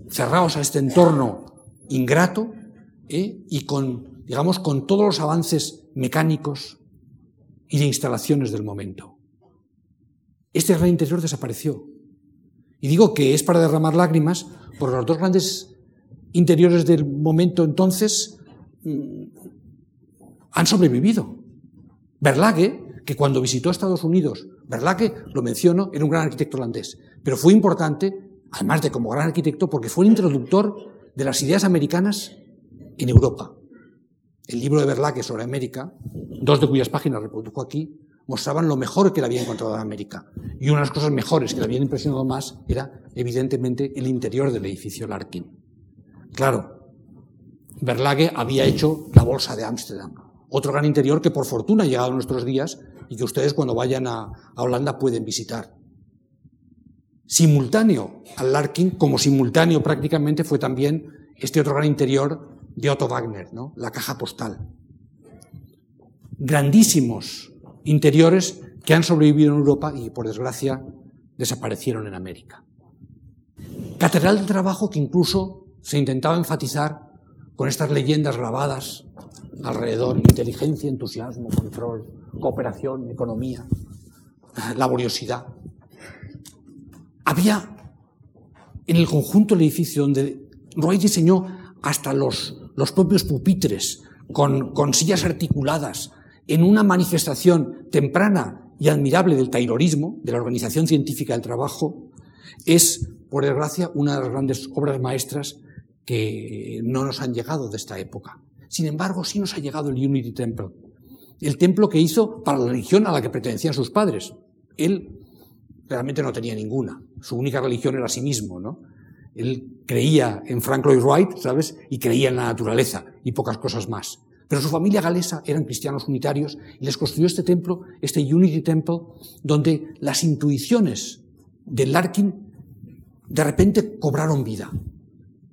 cerrados a este entorno ingrato ¿eh? y con, digamos, con todos los avances mecánicos y de instalaciones del momento. Este gran interior desapareció. Y digo que es para derramar lágrimas por los dos grandes interiores del momento entonces mm, han sobrevivido. Berlage, que cuando visitó Estados Unidos, Berlage, lo menciono, era un gran arquitecto holandés, pero fue importante, además de como gran arquitecto, porque fue el introductor de las ideas americanas en Europa. El libro de Berlage sobre América, dos de cuyas páginas reprodujo aquí, mostraban lo mejor que le había encontrado en América. Y una de las cosas mejores que le habían impresionado más era, evidentemente, el interior del edificio Larkin. Claro, Berlage había hecho la bolsa de Ámsterdam, otro gran interior que por fortuna ha llegado a nuestros días y que ustedes cuando vayan a, Holanda pueden visitar. Simultáneo al Larkin, como simultáneo prácticamente fue también este otro gran interior de Otto Wagner, ¿no? la caja postal. Grandísimos interiores que han sobrevivido en Europa y, por desgracia, desaparecieron en América. Catedral de trabajo que incluso se intentaba enfatizar con estas leyendas grabadas alrededor, inteligencia, entusiasmo, control, cooperación, economía, laboriosidad. Había en el conjunto del edificio donde Roy diseñó hasta los, los propios pupitres con sillas articuladas en una manifestación temprana y admirable del taylorismo, de la organización científica del trabajo, es, por desgracia, una de las grandes obras maestras que no nos han llegado de esta época. Sin embargo, sí nos ha llegado el Unity Temple, el templo que hizo para la religión a la que pertenecían sus padres. Él realmente no tenía ninguna. Su única religión era sí mismo, ¿no? Él creía en Frank Lloyd Wright, ¿sabes? Y creía en la naturaleza y pocas cosas más. Pero su familia galesa eran cristianos unitarios y les construyó este templo, este Unity Temple, donde las intuiciones de Larkin de repente cobraron vida.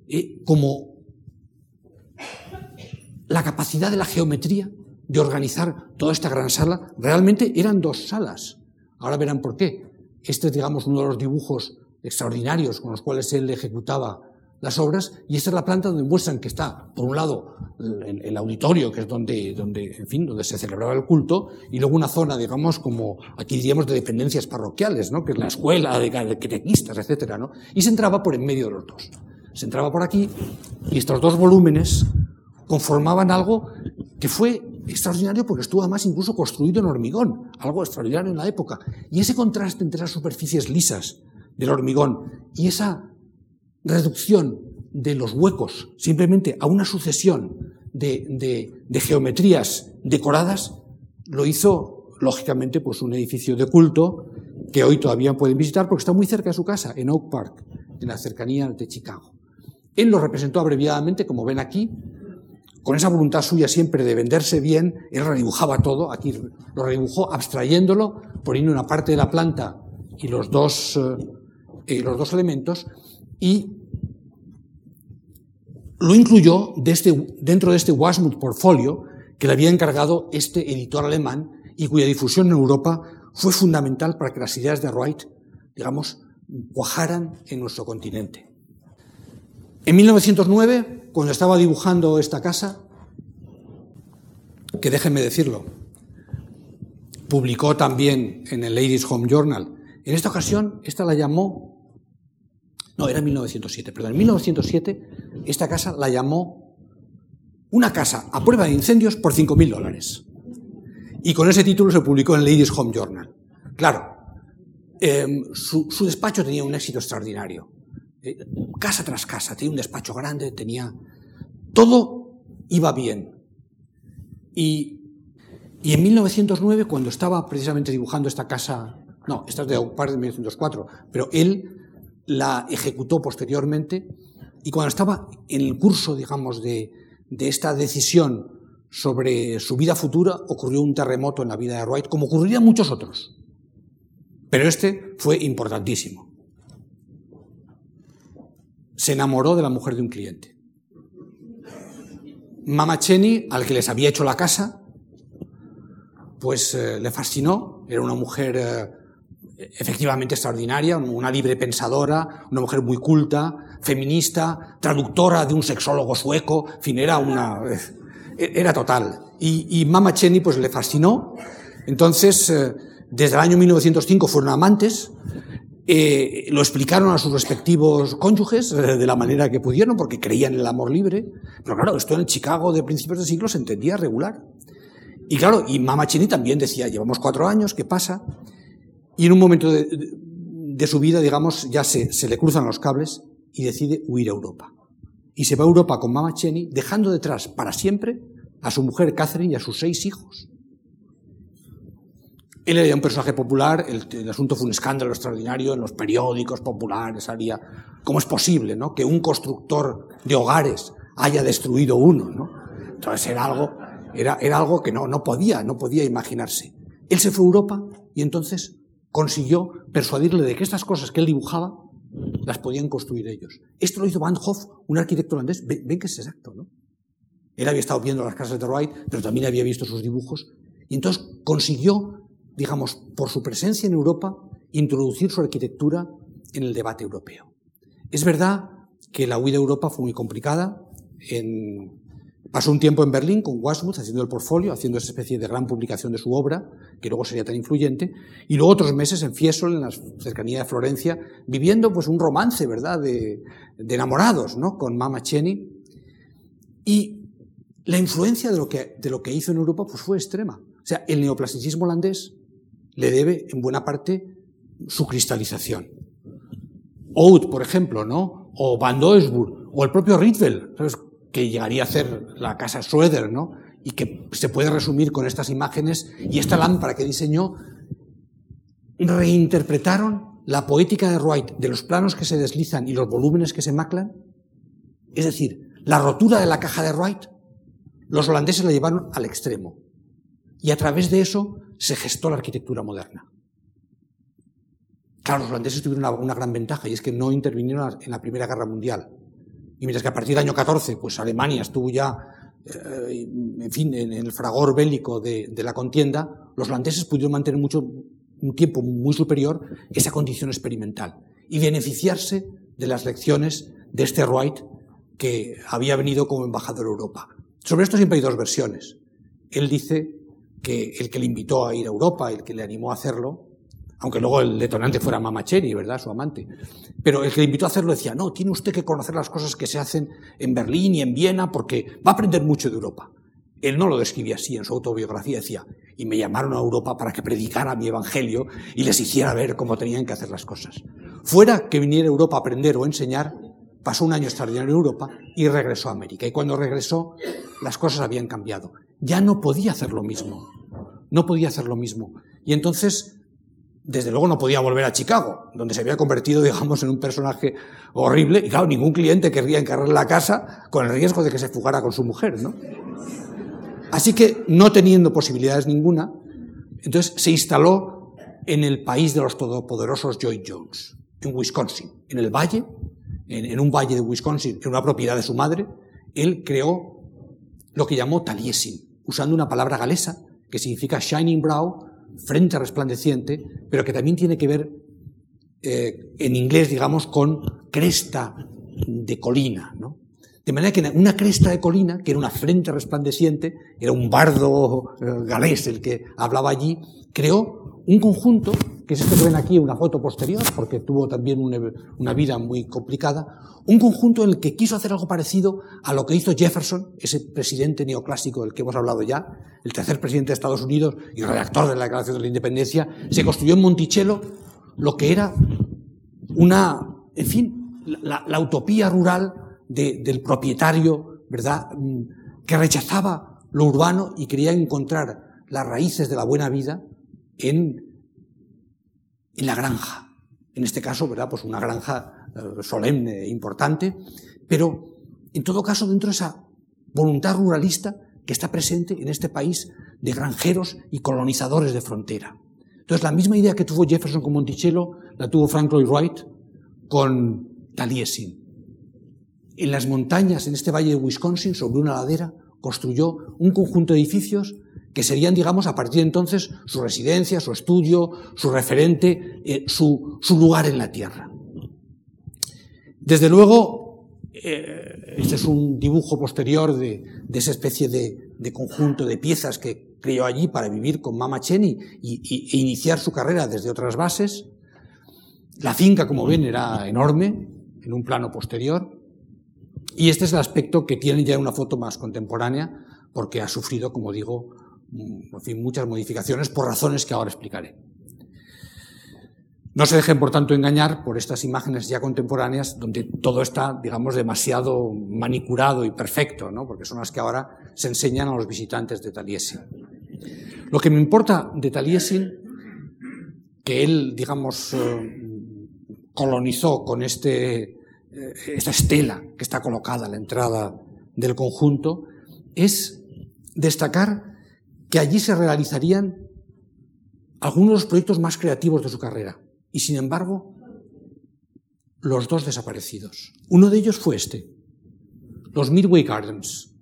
Eh, como la capacidad de la geometría de organizar toda esta gran sala, realmente eran dos salas. Ahora verán por qué. Este es, digamos, uno de los dibujos extraordinarios con los cuales él ejecutaba las obras, y esta es la planta donde muestran que está, por un lado, el, auditorio, que es donde, donde, en fin, donde se celebraba el culto, y luego una zona, digamos, como aquí diríamos de dependencias parroquiales, ¿no? que es la escuela de, de catequistas, etcétera, ¿no? Y se entraba por en medio de los dos se entraba por aquí y estos dos volúmenes conformaban algo que fue extraordinario porque estuvo además incluso construido en hormigón, algo extraordinario en la época. Y ese contraste entre las superficies lisas del hormigón y esa reducción de los huecos simplemente a una sucesión de, geometrías decoradas, lo hizo, lógicamente, pues un edificio de culto que hoy todavía pueden visitar porque está muy cerca de su casa, en Oak Park, en la cercanía de Chicago. Él lo representó abreviadamente, como ven aquí, con esa voluntad suya siempre de venderse bien, él redibujaba todo, aquí lo redibujó abstrayéndolo, poniendo una parte de la planta y los dos, eh, los dos elementos, y lo incluyó dentro de este Wasmut Portfolio que le había encargado este editor alemán y cuya difusión en Europa fue fundamental para que las ideas de Wright, digamos, cuajaran en nuestro continente. En 1909, cuando estaba dibujando esta casa, que déjenme decirlo, publicó también en el Ladies Home Journal. En esta ocasión, esta la llamó no, era 1907, perdón. En 1907 esta casa la llamó una casa a prueba de incendios por 5.000 dólares. Y con ese título se publicó en Ladies Home Journal. Claro, em, su, despacho tenía un éxito extraordinario. Eh, casa tras casa, tenía un despacho grande, tenía... Todo iba bien. Y, y en 1909, cuando estaba precisamente dibujando esta casa, no, esta es de par de 1904, pero él la ejecutó posteriormente y cuando estaba en el curso, digamos, de, esta decisión sobre su vida futura, ocurrió un terremoto en la vida de Wright, como ocurrirían muchos otros. Pero este fue importantísimo. Se enamoró de la mujer de un cliente. Mama Cheney, al que les había hecho la casa, pues eh, le fascinó. Era una mujer eh, efectivamente extraordinaria, una libre pensadora, una mujer muy culta, feminista, traductora de un sexólogo sueco, fin, era una, era total. Y, Mama Cheney pues le fascinó. Entonces, eh, desde el año 1905 fueron amantes, eh, lo explicaron a sus respectivos cónyuges eh, de la manera que pudieron, porque creían en el amor libre. Pero claro, esto en Chicago de principios de siglo se entendía regular. Y claro, y Mama Cheney también decía, llevamos cuatro años, ¿qué pasa? Y en un momento de, su vida, digamos, ya se, le cruzan los cables y decide huir a Europa. Y se va a Europa con Mama Cheney, dejando detrás para siempre a su mujer Catherine y a sus seis hijos. Él era un personaje popular, el, asunto fue un escándalo extraordinario en los periódicos populares, salía, ¿cómo es posible ¿no? que un constructor de hogares haya destruido uno? ¿no? Entonces era algo, era, algo que no podía, no podía imaginarse. Él se fue a Europa y entonces consiguió persuadirle de que estas cosas que él dibujaba las podían construir ellos. Esto lo hizo Van Hoff, un arquitecto holandés. Ven, que es exacto, ¿no? Él había estado viendo las casas de Wright, pero también había visto sus dibujos. Y entonces consiguió, digamos, por su presencia en Europa, introducir su arquitectura en el debate europeo. Es verdad que la huida a Europa fue muy complicada. En, Pasó un tiempo en Berlín con Wasmuth haciendo el portfolio, haciendo esa especie de gran publicación de su obra, que luego sería tan influyente, y luego otros meses en Fiesole, en la cercanía de Florencia, viviendo pues un romance, ¿verdad?, de, enamorados, ¿no?, con Mama Cheney. Y la influencia de lo, que, de lo que hizo en Europa pues fue extrema. O sea, el neoplasticismo holandés le debe, en buena parte, su cristalización. Oud, por ejemplo, ¿no? O Van Doesburg, o el propio Rietveld, que llegaría a ser la casa Schroeder, ¿no? Y que se puede resumir con estas imágenes y esta lámpara que diseñó, reinterpretaron la poética de Wright de los planos que se deslizan y los volúmenes que se maclan. Es decir, la rotura de la caja de Wright, los holandeses la llevaron al extremo. Y a través de eso se gestó la arquitectura moderna. Claro, los holandeses tuvieron una, una gran ventaja y es que no intervinieron en la Primera Guerra Mundial. Y mientras que a partir del año 14, pues Alemania estuvo ya, eh, en fin, en el fragor bélico de, la contienda, los holandeses pudieron mantener mucho, un tiempo muy superior esa condición experimental y beneficiarse de las lecciones de este Wright que había venido como embajador a Europa. Sobre esto siempre hay dos versiones. Él dice que el que le invitó a ir a Europa, el que le animó a hacerlo, aunque luego el detonante fuera Mama Cherry, ¿verdad? Su amante. Pero el que le invitó a hacerlo decía, no, tiene usted que conocer las cosas que se hacen en Berlín y en Viena porque va a aprender mucho de Europa. Él no lo describía así en su autobiografía, decía, y me llamaron a Europa para que predicara mi evangelio y les hiciera ver cómo tenían que hacer las cosas. Fuera que viniera a Europa a aprender o enseñar, pasó un año extraordinario en Europa y regresó a América. Y cuando regresó, las cosas habían cambiado. Ya no podía hacer lo mismo. No podía hacer lo mismo. Y entonces, desde luego no podía volver a Chicago, donde se había convertido, digamos, en un personaje horrible. Y claro, ningún cliente querría encargar la casa con el riesgo de que se fugara con su mujer, ¿no? Así que, no teniendo posibilidades ninguna, entonces se instaló en el país de los todopoderosos Joy Jones, en Wisconsin, en el valle, en, un valle de Wisconsin, en una propiedad de su madre, él creó lo que llamó Taliesin, usando una palabra galesa que significa shining brow, frente resplandeciente, pero que también tiene que ver eh, en inglés, digamos, con cresta de colina, ¿no? De manera que una cresta de colina, que era una frente resplandeciente, era un bardo galés el que hablaba allí, creó un conjunto, que es este que ven aquí, una foto posterior, porque tuvo también una, vida muy complicada, un conjunto en el que quiso hacer algo parecido a lo que hizo Jefferson, ese presidente neoclásico del que hemos hablado ya, el tercer presidente de Estados Unidos y redactor de la Declaración de la Independencia, se construyó en Monticello lo que era una, en fin, la utopía rural del propietario, ¿verdad?, mm, que rechazaba lo urbano y quería encontrar las raíces de la buena vida en, en la granja. En este caso, ¿verdad?, pues una granja eh, solemne, importante, pero en todo caso dentro de esa voluntad ruralista que está presente en este país de granjeros y colonizadores de frontera. Entonces, la misma idea que tuvo Jefferson con Monticello la tuvo Frank Lloyd Wright con Taliesin en las montañas, en este valle de Wisconsin, sobre una ladera, construyó un conjunto de edificios que serían, digamos, a partir de entonces su residencia, su estudio, su referente, eh, su, lugar en la tierra. Desde luego, eh, este es un dibujo posterior de, esa especie de, conjunto de piezas que creó allí para vivir con Mama Cheney y, e iniciar su carrera desde otras bases. La finca, como ven, era enorme, en un plano posterior. Y este es el aspecto que tiene ya una foto más contemporánea, porque ha sufrido, como digo, mm, muchas modificaciones por razones que ahora explicaré. No se dejen, por tanto, engañar por estas imágenes ya contemporáneas, donde todo está, digamos, demasiado manicurado y perfecto, ¿no? porque son las que ahora se enseñan a los visitantes de Taliesin. Lo que me importa de Taliesin, que él, digamos, eh, colonizó con este eh, esta estela que está colocada a la entrada del conjunto, es destacar que allí se realizarían algunos de los proyectos más creativos de su carrera. Y sin embargo, los dos desaparecidos. Uno de ellos fue este, los Midway Gardens,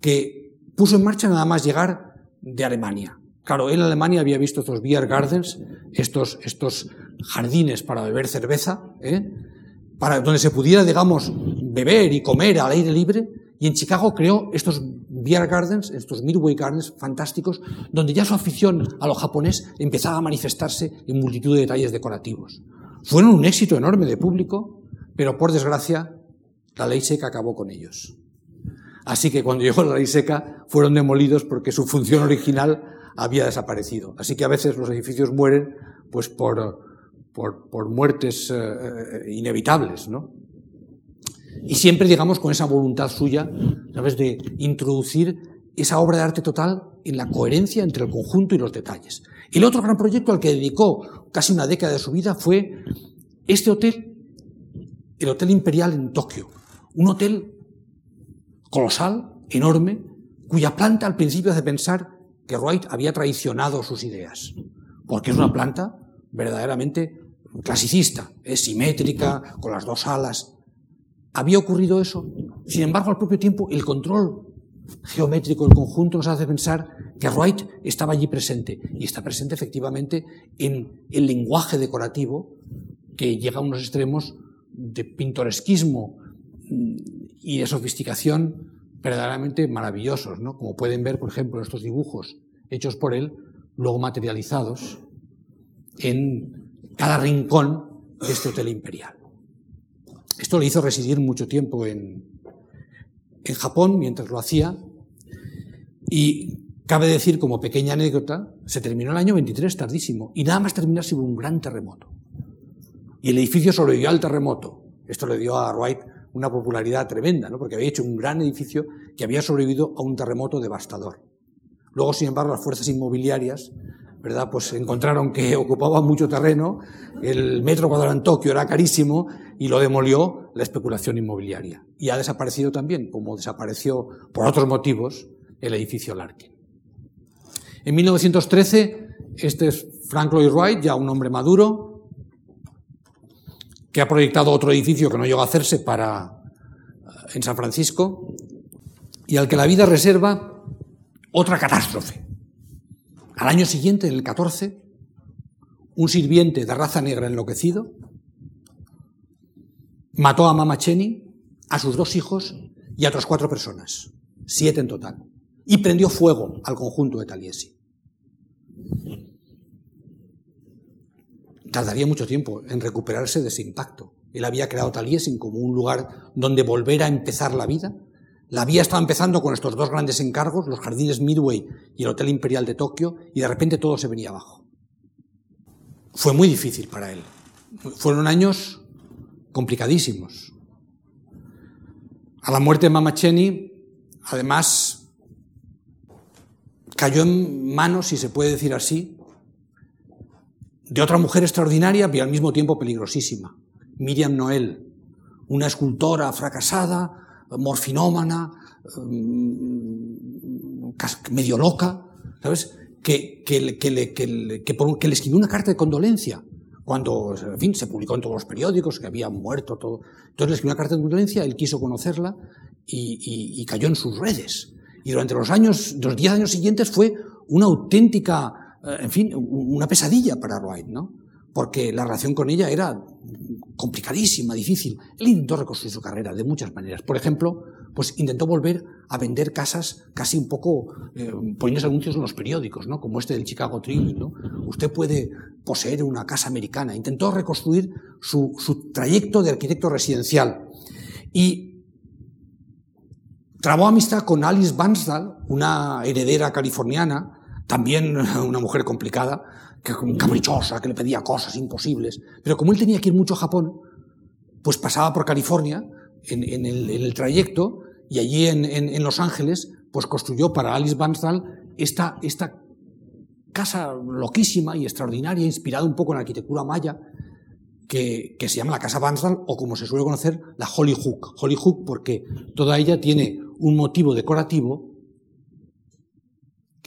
que puso en marcha nada más llegar de Alemania. Claro, él en Alemania había visto estos beer gardens, estos, estos jardines para beber cerveza, ¿eh? para donde se pudiera, digamos, beber y comer al aire libre. Y en Chicago creó estos beer gardens, estos midway gardens fantásticos, donde ya su afición a lo japonés empezaba a manifestarse en multitud de detalles decorativos. Fueron un éxito enorme de público, pero por desgracia la ley seca acabó con ellos. Así que cuando llegó la ley seca fueron demolidos porque su función original había desaparecido. Así que a veces los edificios mueren pues por, por, muertes eh, eh, inevitables, ¿no? Y siempre, digamos, con esa voluntad suya, ¿sabes?, de introducir esa obra de arte total en la coherencia entre el conjunto y los detalles. El otro gran proyecto al que dedicó casi una década de su vida fue este hotel, el Hotel Imperial en Tokio. Un hotel colosal, enorme, cuya planta al principio hace pensar que Wright había traicionado sus ideas, porque es una planta verdaderamente clasicista, es simétrica, con las dos alas. ¿Había ocurrido eso? Sin embargo, al propio tiempo, el control geométrico del conjunto nos hace pensar que Wright estaba allí presente, y está presente efectivamente en el lenguaje decorativo que llega a unos extremos de pintoresquismo y de sofisticación verdaderamente maravillosos, ¿no? Como pueden ver, por ejemplo, estos dibujos hechos por él, luego materializados en cada rincón de este hotel imperial. Esto le hizo residir mucho tiempo en, en Japón mientras lo hacía Y cabe decir, como pequeña anécdota, se terminó el año 23 tardísimo y nada más terminarse hubo un gran terremoto. Y el edificio sobrevivió al terremoto. Esto le dio a Wright una popularidad tremenda, ¿no? porque había hecho un gran edificio que había sobrevivido a un terremoto devastador. Luego, sin embargo, las fuerzas inmobiliarias ¿verdad? Pues encontraron que ocupaba mucho terreno, el metro cuadrado en Tokio era carísimo y lo demolió la especulación inmobiliaria. Y ha desaparecido también, como desapareció por otros motivos, el edificio Larkin. En 1913, este es Frank Lloyd Wright, ya un hombre maduro, que ha proyectado otro edificio que no llegó a hacerse para, eh, en San Francisco, y al que la vida reserva otra catástrofe. Al año siguiente, en el 14, un sirviente de raza negra enloquecido mató a Mama Cheney, a sus dos hijos y a otras cuatro personas, siete en total, y prendió fuego al conjunto de Taliesi. Tardaría mucho tiempo en recuperarse de ese impacto. Él había creado Taliesin como un lugar donde volver a empezar la vida, la vía estaba empezando con estos dos grandes encargos, los jardines Midway y el Hotel Imperial de Tokio, y de repente todo se venía abajo. Fue muy difícil para él. Fueron años complicadísimos. A la muerte de Mama Cheney, además, cayó en manos, si se puede decir así, de otra mujer extraordinaria y al mismo tiempo peligrosísima, Miriam Noel, una escultora fracasada, morfinómana, mm, medio loca, ¿sabes? Que, que, que, que, le escribió una carta de condolencia cuando, en fin, se publicó en todos los periódicos que había muerto todo. Entonces le escribió una carta de condolencia, él quiso conocerla y, y, cayó en sus redes. Y durante los años, los diez años siguientes fue una auténtica, eh, en fin, una pesadilla para Wright, ¿no? Porque la relación con ella era complicadísima, difícil. Él intentó reconstruir su carrera de muchas maneras. Por ejemplo, pues intentó volver a vender casas casi un poco eh, poniendo anuncios en los periódicos, ¿no? Como este del Chicago Tribune. Usted puede poseer una casa americana. Intentó reconstruir su, su trayecto de arquitecto residencial. Y trabó amistad con Alice Bansdal, una heredera californiana, también una mujer complicada, que caprichosa, que le pedía cosas imposibles. Pero como él tenía que ir mucho a Japón, pues pasaba por California en, el, trayecto y allí en, Los Ángeles, pues construyó para Alice Bansdal esta, esta casa loquísima y extraordinaria, inspirada un poco en la arquitectura maya, que, se llama la Casa Bansdal o como se suele conocer, la Holly Hook. Holly Hook porque toda ella tiene un motivo decorativo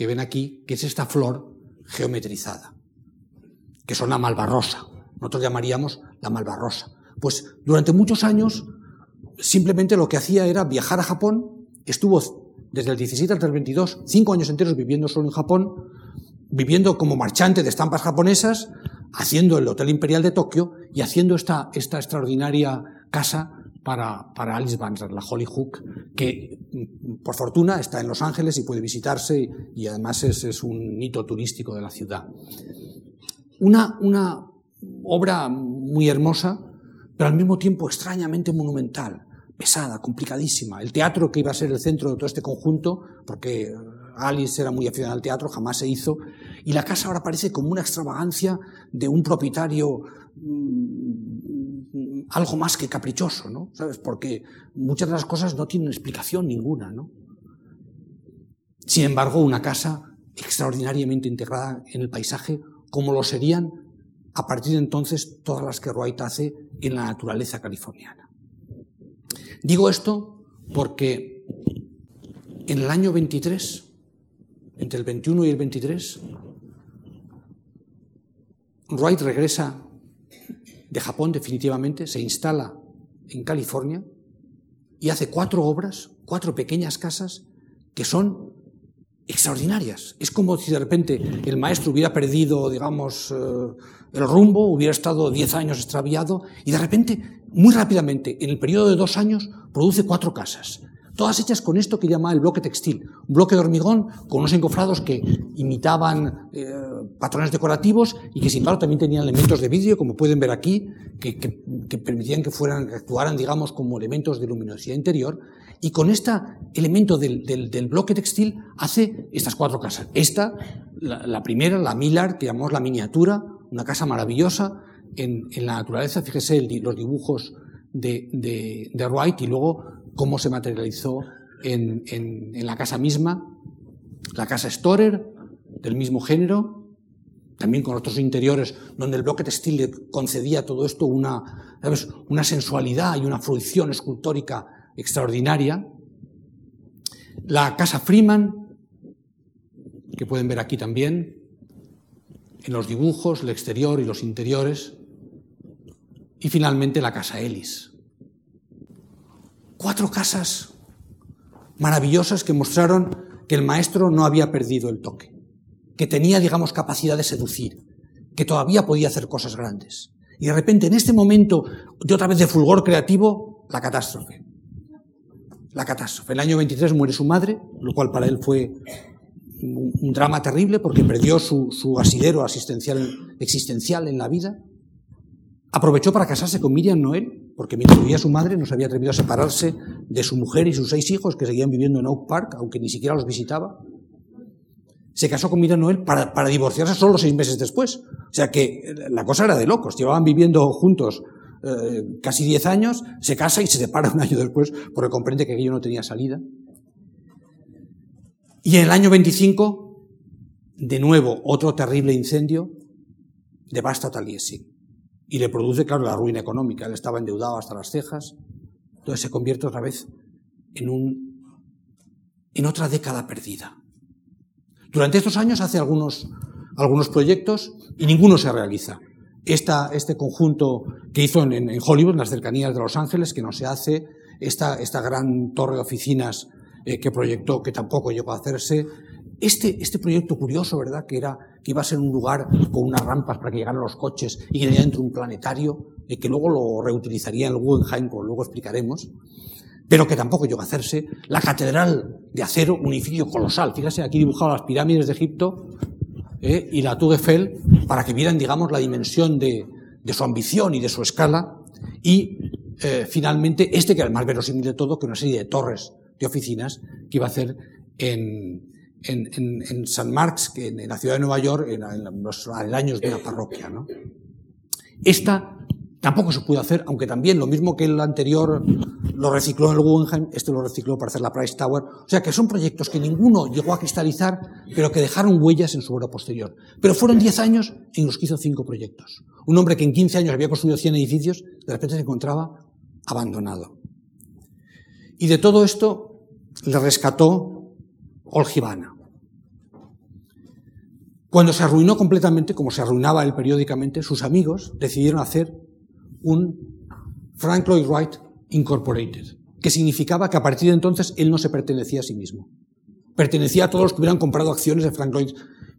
que ven aquí, que es esta flor geometrizada que son la malvarrosa. Nosotros llamaríamos la malvarrosa. Pues durante muchos años simplemente lo que hacía era viajar a Japón, estuvo desde el 17 hasta el 22, cinco años enteros viviendo solo en Japón, viviendo como marchante de estampas japonesas, haciendo el Hotel Imperial de Tokio y haciendo esta, esta extraordinaria casa para, para Alice Banzer, la Holly Hook, que por fortuna está en Los Ángeles y puede visitarse y, además es, es un hito turístico de la ciudad. Una, una obra muy hermosa, pero al mismo tiempo extrañamente monumental, pesada, complicadísima. El teatro que iba a ser el centro de todo este conjunto, porque Alice era muy aficionada al teatro, jamás se hizo, y la casa ahora parece como una extravagancia de un propietario mm, algo más que caprichoso, ¿no? ¿Sabes? Porque muchas de las cosas no tienen explicación ninguna, ¿no? Sin embargo, una casa extraordinariamente integrada en el paisaje, como lo serían a partir de entonces todas las que Wright hace en la naturaleza californiana. Digo esto porque en el año 23, entre el 21 y el 23, Wright regresa de Japón definitivamente, se instala en California y hace cuatro obras, cuatro pequeñas casas que son extraordinarias. Es como si de repente el maestro hubiera perdido, digamos, eh, el rumbo, hubiera estado diez años extraviado y de repente, muy rápidamente, en el periodo de dos años, produce cuatro casas. Todas hechas con esto que llama el bloque textil, un bloque de hormigón con unos encofrados que imitaban eh, patrones decorativos y que sin embargo también tenían elementos de vidrio, como pueden ver aquí, que, permitían que fueran, que actuaran, digamos, como elementos de luminosidad interior. Y con este elemento del, bloque textil hace estas cuatro casas. Esta, la, primera, la Millar, que llamamos la miniatura, una casa maravillosa en, la naturaleza. Fíjese los dibujos de, Wright y luego cómo se materializó en, la casa misma. La casa Storer, del mismo género, también con otros interiores, donde el bloque textil le concedía todo esto una, una sensualidad y una fruición escultórica extraordinaria. La casa Freeman, que pueden ver aquí también, en los dibujos, el exterior y los interiores. Y finalmente la casa Ellis. Cuatro casas maravillosas que mostraron que el maestro no había perdido el toque, que tenía, digamos, capacidad de seducir, que todavía podía hacer cosas grandes. Y de repente, en este momento de otra vez de fulgor creativo, la catástrofe. La catástrofe. El año 23 muere su madre, lo cual para él fue un, drama terrible porque perdió su, asidero existencial en la vida. Aprovechó para casarse con Miriam Noel, porque mientras vivía su madre no se había atrevido a separarse de su mujer y sus seis hijos que seguían viviendo en Oak Park, aunque ni siquiera los visitaba. Se casó con Miriam Noel para, divorciarse solo seis meses después. O sea que la cosa era de locos. Llevaban viviendo juntos eh, casi diez años, se casa y se separa un año después porque comprende que aquello no tenía salida. Y en el año 25, de nuevo, otro terrible incendio devasta Taliesin y le produce, claro, la ruina económica. Él estaba endeudado hasta las cejas, entonces se convierte otra vez en, un, en otra década perdida. Durante estos años hace algunos, algunos proyectos y ninguno se realiza. Esta, este conjunto que hizo en, en, Hollywood, en las cercanías de Los Ángeles, que no se hace, esta, esta gran torre de oficinas eh, que proyectó, que tampoco llegó a hacerse, este, este proyecto curioso, ¿verdad? Que era que iba a ser un lugar con unas rampas para que llegaran los coches y que tenía dentro un planetario, y que luego lo reutilizaría en el Guggenheim, como luego explicaremos, pero que tampoco llegó a hacerse. La catedral de acero, un edificio colosal. Fíjese, aquí dibujado las pirámides de Egipto ¿eh? y la Tour para que vieran, digamos, la dimensión de, de su ambición y de su escala. Y eh, finalmente, este que era el más verosímil de todo, que una serie de torres de oficinas que iba a hacer en, en, en, en San Marx, que en, la ciudad de Nueva York, en, los años de una parroquia. ¿no? Esta tampoco se pudo hacer, aunque también lo mismo que el anterior lo recicló en el Guggenheim, este lo recicló para hacer la Price Tower. O sea que son proyectos que ninguno llegó a cristalizar, pero que dejaron huellas en su obra posterior. Pero fueron 10 años en los que hizo cinco proyectos. Un hombre que en 15 años había construido 100 edificios, de repente se encontraba abandonado. Y de todo esto le rescató Olgivana. Cuando se arruinó completamente, como se arruinaba él periódicamente, sus amigos decidieron hacer un Frank Lloyd Wright Incorporated, que significaba que a partir de entonces él no se pertenecía a sí mismo. Pertenecía a todos los que hubieran comprado acciones de Frank Lloyd,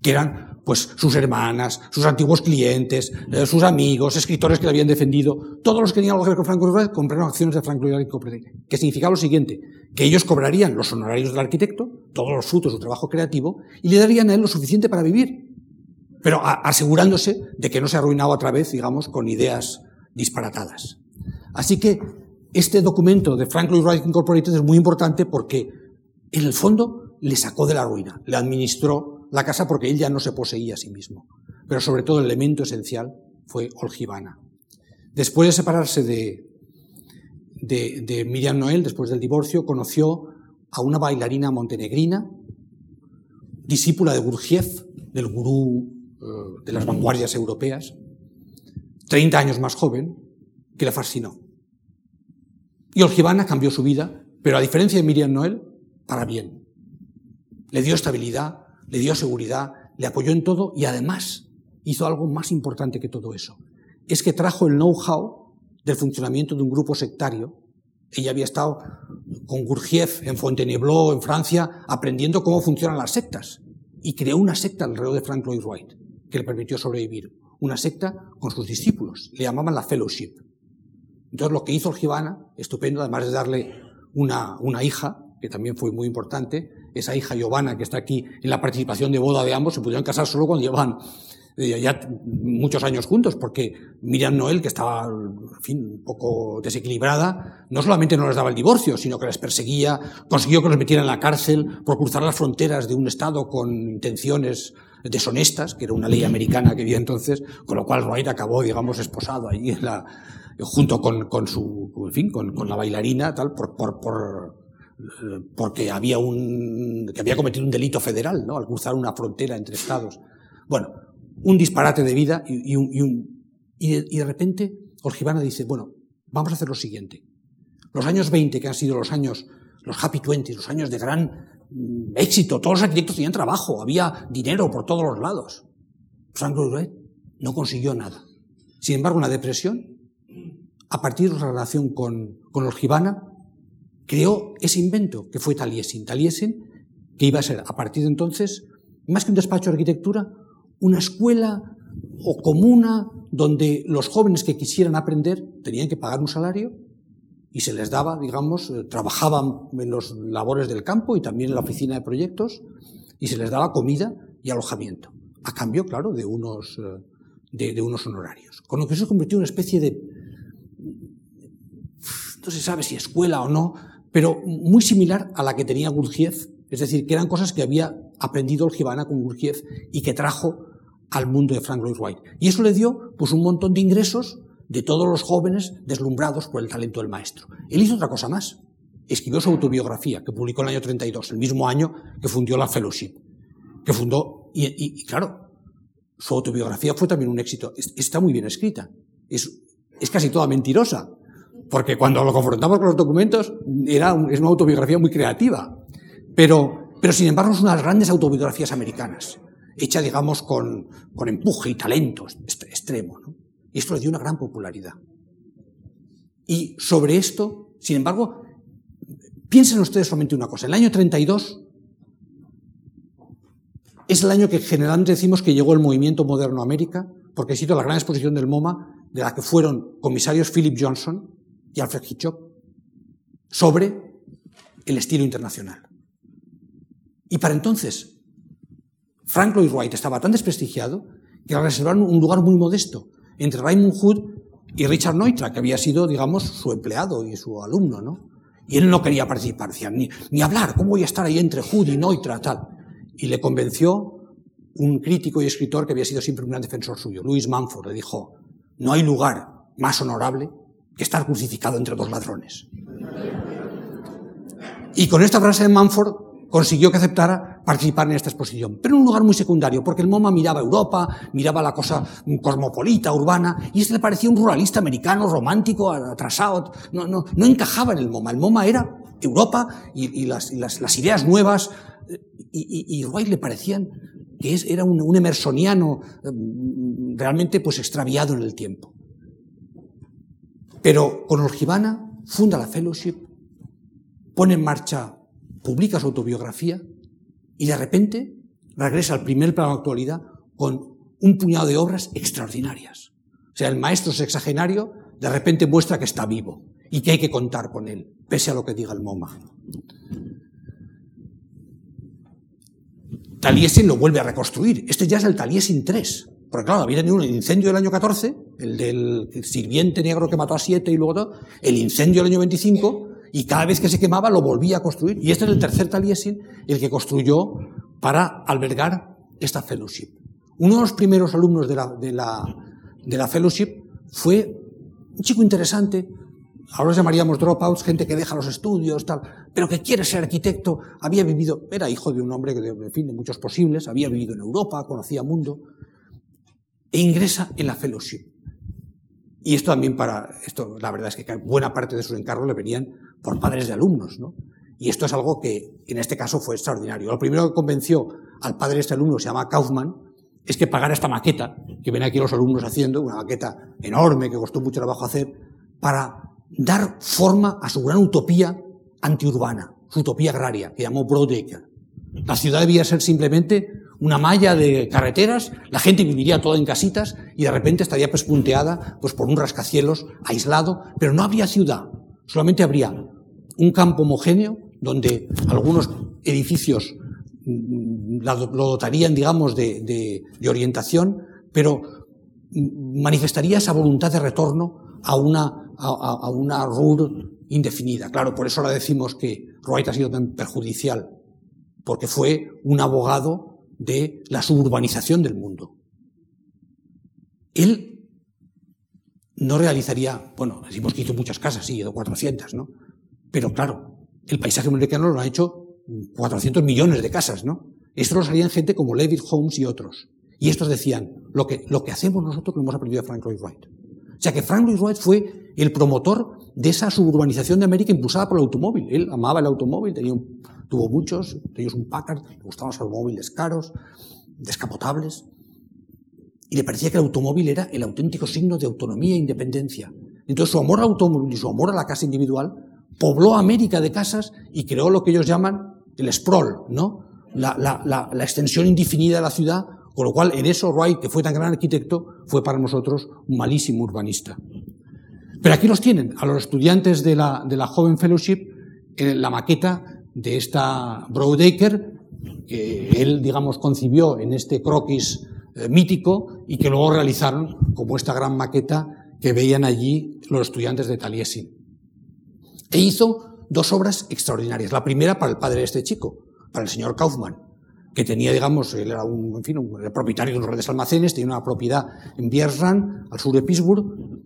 que eran pues sus hermanas, sus antiguos clientes, eh, sus amigos, escritores que le habían defendido, todos los que tenían algo que ver con Frank Lloyd compraron acciones de Frank Lloyd Wright Incorporated, que significaba lo siguiente, que ellos cobrarían los honorarios del arquitecto, todos los frutos de su trabajo creativo, y le darían a él lo suficiente para vivir, pero asegurándose de que no se arruinaba otra vez, digamos, con ideas disparatadas. Así que este documento de Frank Lloyd Wright Incorporated es muy importante porque, en el fondo, le sacó de la ruina, le administró la casa porque él ya no se poseía a sí mismo. Pero sobre todo el elemento esencial fue Olgivana. Después de separarse de, de, Miriam Noel, después del divorcio, conoció a una bailarina montenegrina, discípula de Gurdjieff, del gurú eh, de las vanguardias europeas, 30 años más joven, que le fascinó. Y cambió su vida, pero a diferencia de Miriam Noel, para bien. Le dio estabilidad, le dio seguridad, le apoyó en todo y además hizo algo más importante que todo eso. Es que trajo el know-how del funcionamiento de un grupo sectario. Ella había estado con Gurdjieff en Fontainebleau, en Francia, aprendiendo cómo funcionan las sectas. Y creó una secta alrededor de Frank Lloyd Wright, que le permitió sobrevivir. Una secta con sus discípulos. Le llamaban la Fellowship. Entonces lo que hizo el estupendo, además de darle una, una hija, que también fue muy importante, esa hija Giovanna que está aquí en la participación de boda de ambos, se pudieron casar solo cuando llevaban eh, ya muchos años juntos, porque Miriam Noel, que estaba, en fin, un poco desequilibrada, no solamente no les daba el divorcio, sino que les perseguía, consiguió que los metieran en la cárcel por cruzar las fronteras de un Estado con intenciones deshonestas, que era una ley americana que había entonces, con lo cual Wright acabó, digamos, esposado allí en la, junto con, con su, en fin, con, con la bailarina, tal, por, por, por, porque había un, que había cometido un delito federal, ¿no? Al cruzar una frontera entre estados. Bueno, un disparate de vida y, un, y, de, de repente Orgibana dice, bueno, vamos a hacer lo siguiente. Los años 20, que han sido los años, los happy twenties, los años de gran mm, éxito, todos los arquitectos tenían trabajo, había dinero por todos los lados. Frank Lloyd Wright no consiguió nada. Sin embargo, una depresión, a partir de su relación con, con Orgibana, creó ese invento que fue Taliesin. Taliesin, que iba a ser, a partir de entonces, más que un despacho de arquitectura, una escuela o comuna donde los jóvenes que quisieran aprender tenían que pagar un salario y se les daba, digamos, eh, trabajaban en los labores del campo y también en la oficina de proyectos y se les daba comida y alojamiento, a cambio, claro, de unos, eh, de, de unos honorarios. Con lo que se convirtió en una especie de, no se sabe si escuela o no, pero muy similar a la que tenía Gurdjieff, es decir, que eran cosas que había aprendido el Gibana con Gurdjieff y que trajo al mundo de Frank Lloyd Wright. Y eso le dio pues un montón de ingresos de todos los jóvenes deslumbrados por el talento del maestro. Él hizo otra cosa más. Escribió su autobiografía, que publicó en el año 32, el mismo año que fundió la Fellowship. Que fundó, y, y, y claro, su autobiografía fue también un éxito. Está muy bien escrita. Es, es casi toda mentirosa. Porque cuando lo confrontamos con los documentos, era un, es una autobiografía muy creativa. Pero, pero sin embargo es una de las grandes autobiografías americanas hecha, digamos, con, con empuje y talento extremo. Y esto le dio una gran popularidad. Y sobre esto, sin embargo, piensen ustedes solamente una cosa. El año 32 es el año que generalmente decimos que llegó el movimiento moderno a América, porque ha sido la gran exposición del MoMA, de la que fueron comisarios Philip Johnson y Alfred Hitchcock, sobre el estilo internacional. Y para entonces, Frank Lloyd Wright estaba tan desprestigiado que le reservaron un lugar muy modesto entre Raymond Hood y Richard Neutra, que había sido, digamos, su empleado y su alumno, ¿no? Y él no quería participar, ni, ni hablar, ¿cómo voy a estar ahí entre Hood y Neutra, tal? Y le convenció un crítico y escritor que había sido siempre un gran defensor suyo, Louis Manford, le dijo, no hay lugar más honorable que estar crucificado entre dos ladrones. Y con esta frase de Manford consiguió que aceptara participar en esta exposición, pero en un lugar muy secundario, porque el MoMA miraba Europa, miraba la cosa cosmopolita, urbana, y este le parecía un ruralista americano, romántico, atrasado, no, no, no encajaba en el MoMA. El MoMA era Europa y, las, ideas nuevas, y, y, le parecían que es, era un, un emersoniano mm, realmente pues extraviado en el tiempo. Pero con Orgibana funda la Fellowship, pone en marcha publica su autobiografía y de repente regresa al primer plano de actualidad con un puñado de obras extraordinarias. O sea, el maestro sexagenario de repente muestra que está vivo y que hay que contar con él, pese a lo que diga el MoMA. Taliesin lo vuelve a reconstruir. Este ya es el Taliesin 3. Porque claro, había tenido un incendio del año 14, el del sirviente negro que mató a siete y luego todo, el incendio del año 25, y cada vez que se quemaba lo volvía a construir. Y este es el tercer Taliesin, el que construyó para albergar esta fellowship. Uno de los primeros alumnos de la, de la, de la fellowship fue un chico interesante, ahora llamaríamos dropouts, gente que deja los estudios, tal, pero que quiere ser arquitecto, había vivido, era hijo de un hombre que, en fin, de muchos posibles, había vivido en Europa, conocía mundo, e ingresa en la fellowship. Y esto también para, esto, la verdad es que buena parte de sus encargos le venían por padres de alumnos, ¿no? Y esto es algo que en este caso fue extraordinario. Lo primero que convenció al padre de este alumno, se llama Kaufman, es que pagara esta maqueta que ven aquí los alumnos haciendo, una maqueta enorme que costó mucho trabajo hacer, para dar forma a su gran utopía antiurbana, su utopía agraria, que llamó Broadacre. La ciudad debía ser simplemente una malla de carreteras, la gente viviría toda en casitas y de repente estaría pespunteada pues, por un rascacielos aislado, pero no habría ciudad, solamente habría un campo homogéneo donde algunos edificios mm, lo dotarían, digamos, de, orientación, pero mm, manifestaría esa voluntad de retorno a una, a, una RUR indefinida. Claro, por eso ahora decimos que Wright ha sido tan perjudicial, porque fue un abogado de la suburbanización del mundo. Él no realizaría, bueno, decimos que hizo muchas casas, sí, hizo 400, ¿no? Pero claro, el paisaje americano lo ha hecho 400 millones de casas, ¿no? Esto lo harían gente como Levitt Holmes y otros. Y estos decían, lo que, lo que hacemos nosotros lo hemos aprendido de Frank Lloyd Wright. O sea que Frank Lloyd Wright fue el promotor de esa suburbanización de América impulsada por el automóvil. Él amaba el automóvil, tenía tuvo muchos, ellos un Packard, le gustaban los automóviles caros, descapotables y le parecía que el automóvil era el auténtico signo de autonomía e independencia. Entonces su amor al automóvil y su amor a la casa individual pobló América de casas y creó lo que ellos llaman el sprawl, ¿no? La, la, la, extensión indefinida de la ciudad, con lo cual en eso Wright, que fue tan gran arquitecto, fue para nosotros un malísimo urbanista. Pero aquí los tienen, a los estudiantes de la, de la Joven Fellowship, en la maqueta de esta Broadacre, que él, digamos, concibió en este croquis eh, mítico y que luego realizaron como esta gran maqueta que veían allí los estudiantes de Taliesin. E hizo dos obras extraordinarias. La primera para el padre de este chico, para el señor Kaufmann, que tenía, digamos, él era un, en fin, un propietario de unos grandes almacenes, tenía una propiedad en Biersran, al sur de Pittsburgh,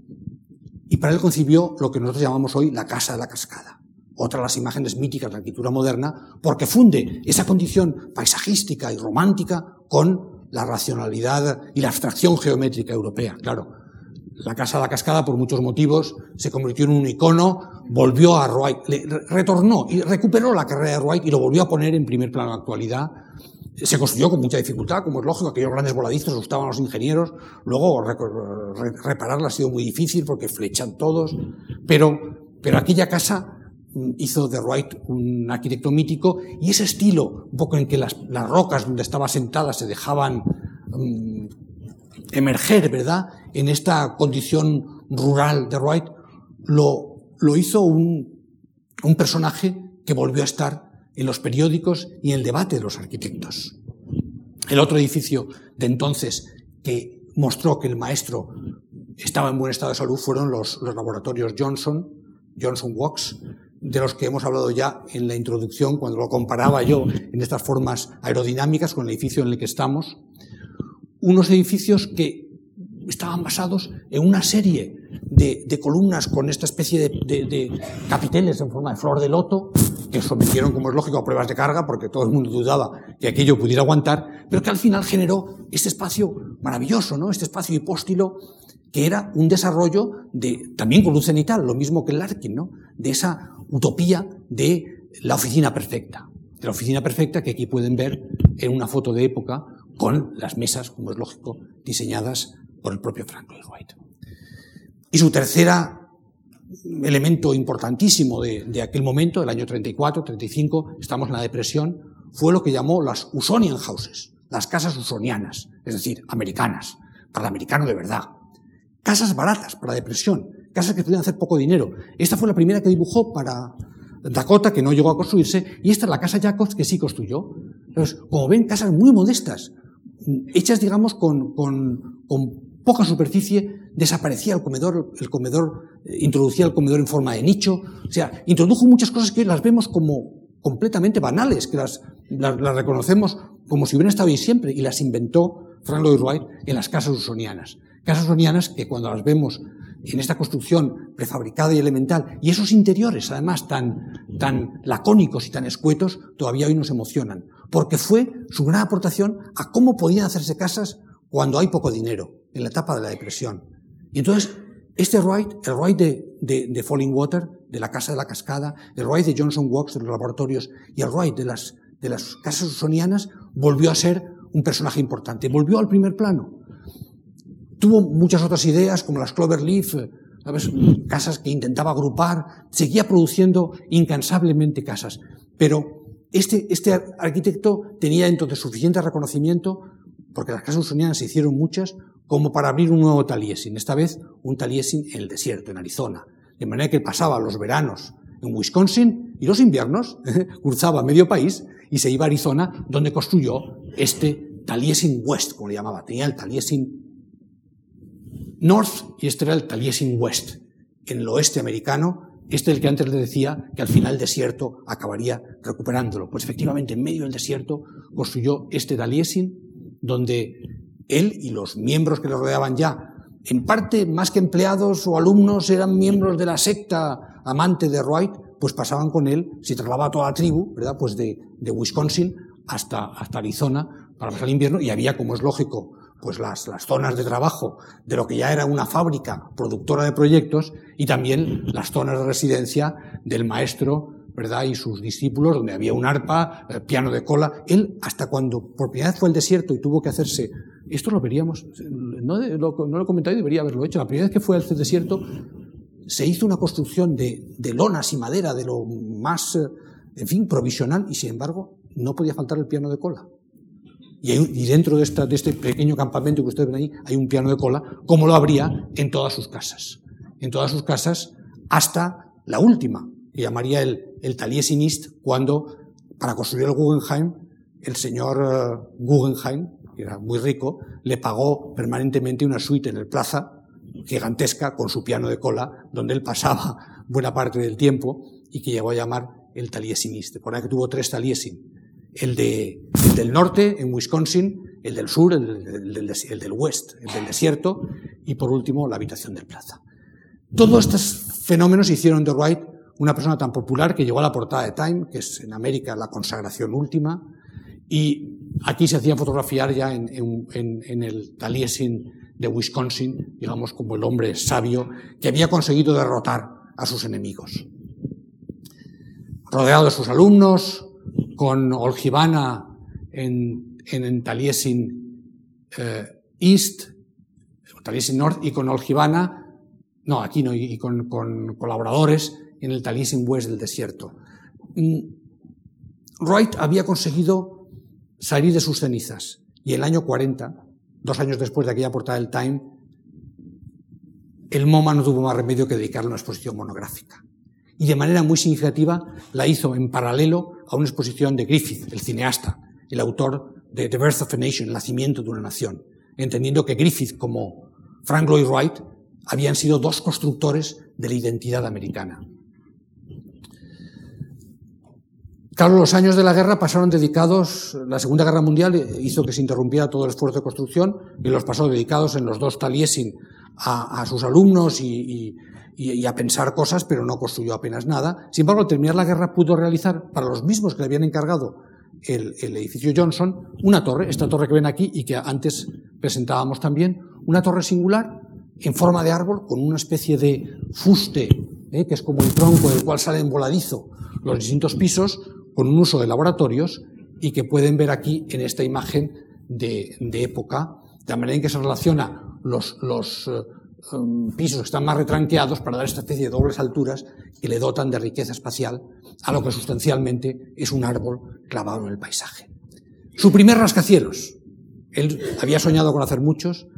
y para él concibió lo que nosotros llamamos hoy la Casa de la Cascada. Otra de las imágenes míticas de la arquitectura moderna, porque funde esa condición paisajística y romántica con la racionalidad y la abstracción geométrica europea. Claro, la Casa de la Cascada, por muchos motivos, se convirtió en un icono, volvió a Wright, retornó y recuperó la carrera de Wright y lo volvió a poner en primer plano de actualidad. Se construyó con mucha dificultad, como es lógico, aquellos grandes voladizos asustaban a los ingenieros. Luego repararla ha sido muy difícil porque flechan todos. Pero, pero aquella casa hizo de Wright un arquitecto mítico y ese estilo, un poco en que las, rocas donde estaba sentada se dejaban mm, emerger, ¿verdad? En esta condición rural de Wright, lo, lo hizo un, un personaje que volvió a estar en los periódicos y en el debate de los arquitectos. El otro edificio de entonces que mostró que el maestro estaba en buen estado de salud fueron los, laboratorios Johnson, Johnson Works, de los que hemos hablado ya en la introducción, cuando lo comparaba yo en estas formas aerodinámicas con el edificio en el que estamos, unos edificios que estaban basados en una serie de, columnas con esta especie de, capiteles en forma de flor de loto, que sometieron, como es lógico, a pruebas de carga, porque todo el mundo dudaba que aquello pudiera aguantar, pero que al final generó este espacio maravilloso, ¿no? este espacio hipóstilo que era un desarrollo de, también con un cenital, lo mismo que el Larkin, ¿no? de esa utopía de la oficina perfecta. De la oficina perfecta que aquí pueden ver en una foto de época con las mesas, como es lógico, diseñadas por el propio Frank Lloyd Wright. Y su tercera elemento importantísimo de, aquel momento, el año 34, 35, estamos en la depresión, fue lo que llamó las Usonian Houses, las casas usonianas, es decir, americanas, para el americano de verdad, Casas baratas para depresión, casas que podían hacer poco dinero. Esta fue la primera que dibujó para Dakota, que no llegó a construirse, y esta es la casa Jacobs, que sí construyó. Entonces, como ven, casas muy modestas, hechas, digamos, con, con, poca superficie, desaparecía el comedor, el comedor, eh, introducía el comedor en forma de nicho, o sea, introdujo muchas cosas que las vemos como completamente banales, que las, las, las reconocemos como si hubieran estado ahí siempre, y las inventó Frank Lloyd Wright en las casas usonianas. Casas ronianas que cuando las vemos en esta construcción prefabricada y elemental, y esos interiores además tan, tan lacónicos y tan escuetos, todavía hoy nos emocionan, porque fue su gran aportación a cómo podían hacerse casas cuando hay poco dinero, en la etapa de la depresión. Y entonces, este Wright, el Wright de, de, Falling Water, de la Casa de la Cascada, el Wright de Johnson Works, de los laboratorios, y el Wright de las, de las casas usonianas, volvió a ser un personaje importante, volvió al primer plano. Tuvo muchas otras ideas, como las Cloverleaf, eh, ¿sabes? casas que intentaba agrupar, seguía produciendo incansablemente casas. Pero este, este arquitecto tenía entonces suficiente reconocimiento, porque las casas usonianas se hicieron muchas, como para abrir un nuevo Taliesin, esta vez un Taliesin en el desierto, en Arizona. De manera que pasaba los veranos en Wisconsin, y los inviernos cruzaba medio país y se iba a Arizona, donde construyó este Taliesin West, como le llamaba. Tenía el Taliesin North y este era el Taliesin West. En el oeste americano, este es el que antes le decía que al final el desierto acabaría recuperándolo. Pues efectivamente, en medio del desierto construyó este Taliesin, donde él y los miembros que le rodeaban ya, en parte más que empleados o alumnos, eran miembros de la secta amante de Wright, pues pasaban con él, se trasladaba toda la tribu, ¿verdad? Pues de, de Wisconsin hasta, hasta Arizona para pasar el invierno y había, como es lógico, pues las, las, zonas de trabajo de lo que ya era una fábrica productora de proyectos y también las zonas de residencia del maestro, ¿verdad? Y sus discípulos, donde había un arpa, eh, piano de cola. Él, hasta cuando por primera vez fue al desierto y tuvo que hacerse, esto lo veríamos, no, lo, no lo he comentado y debería haberlo hecho, la primera vez que fue al desierto se hizo una construcción de, de lonas y madera de lo más, eh, en fin, provisional y sin embargo no podía faltar el piano de cola. Y, dentro de, este pequeño campamento que ustedes ven ahí hay un piano de cola, como lo habría en todas sus casas. En todas sus casas hasta la última, que llamaría el, el Taliesinist, cuando para construir el Guggenheim, el señor uh, Guggenheim, que era muy rico, le pagó permanentemente una suite en el Plaza, gigantesca, con su piano de cola, donde él pasaba buena parte del tiempo y que llegó a llamar el Taliesinist. Por ahí que tuvo tres Taliesin el, de, del norte, en Wisconsin, el del sur, el, del, el del west, el del desierto, y por último, la habitación del plaza. Todos estos fenómenos hicieron de Wright una persona tan popular que llegó a la portada de Time, que es en América la consagración última, y aquí se hacía fotografiar ya en, en el Taliesin de Wisconsin, digamos como el hombre sabio que había conseguido derrotar a sus enemigos. Rodeado de sus alumnos, con Olgivana en, en, Taliesin eh, East, Taliesin North, y con Olgivana, no, aquí no, y con, colaboradores en el Taliesin West del desierto. Mm, Wright había conseguido salir de sus cenizas y el año 40, dos años después de aquella portada del Time, el MoMA no tuvo más remedio que dedicarle una exposición monográfica y de manera muy significativa la hizo en paralelo a una exposición de Griffith, el cineasta, el autor de The Birth of a Nation, el nacimiento de una nación, entendiendo que Griffith como Frank Lloyd Wright habían sido dos constructores de la identidad americana. Claro, los años de la guerra pasaron dedicados, la Segunda Guerra Mundial hizo que se interrumpiera todo el esfuerzo de construcción y los pasó dedicados en los dos Taliesin a, sus alumnos y, y, a pensar cosas, pero no construyó apenas nada. Sin embargo, al terminar la guerra pudo realizar, para los mismos que le habían encargado el, el, edificio Johnson, una torre, esta torre que ven aquí y que antes presentábamos también, una torre singular en forma de árbol con una especie de fuste, ¿eh? que es como el tronco del cual salen voladizo los distintos pisos, con un uso de laboratorios y que pueden ver aquí en esta imagen de, de época, de la manera en que se relaciona los, los eh, pisos que están más retranqueados para dar esta especie de dobles alturas que le dotan de riqueza espacial a lo que sustancialmente es un árbol clavado en el paisaje. Su primer rascacielos. Él había soñado con hacer muchos.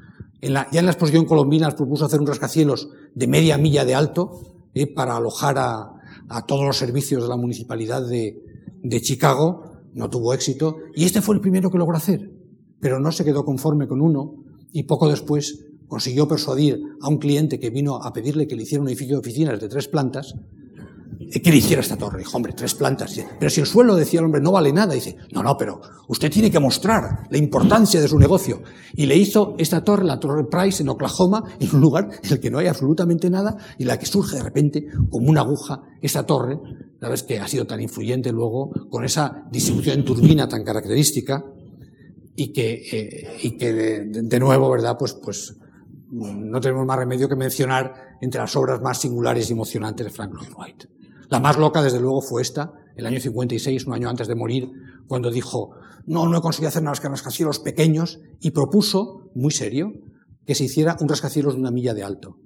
Ya en la exposición colombina propuso hacer un rascacielos de media milla de alto eh, para alojar a, a, todos los servicios de la municipalidad de, de Chicago. No tuvo éxito. Y este fue el primero que logró hacer. Pero no se quedó conforme con uno y poco después consiguió persuadir a un cliente que vino a pedirle que le hiciera un edificio de oficinas de tres plantas, eh, que le hiciera esta torre. Dijo, hombre, tres plantas. Pero si el suelo, decía el hombre, no vale nada. Dice, no, no, pero usted tiene que mostrar la importancia de su negocio. Y le hizo esta torre, la Torre Price, en Oklahoma, en un lugar en el que no hay absolutamente nada, y la que surge de repente, como una aguja, esta torre, sabes que ha sido tan influyente luego, con esa distribución en turbina tan característica, y que, eh, y que de, de, nuevo, ¿verdad? Pues, pues, no tenemos más remedio que mencionar entre las obras más singulares y emocionantes de Frank Lloyd Wright. La más loca, desde luego, fue esta, el año 56, un año antes de morir, cuando dijo, no, no he conseguido hacer que rascacielos pequeños, y propuso, muy serio, que se hiciera un rascacielos de una milla de alto.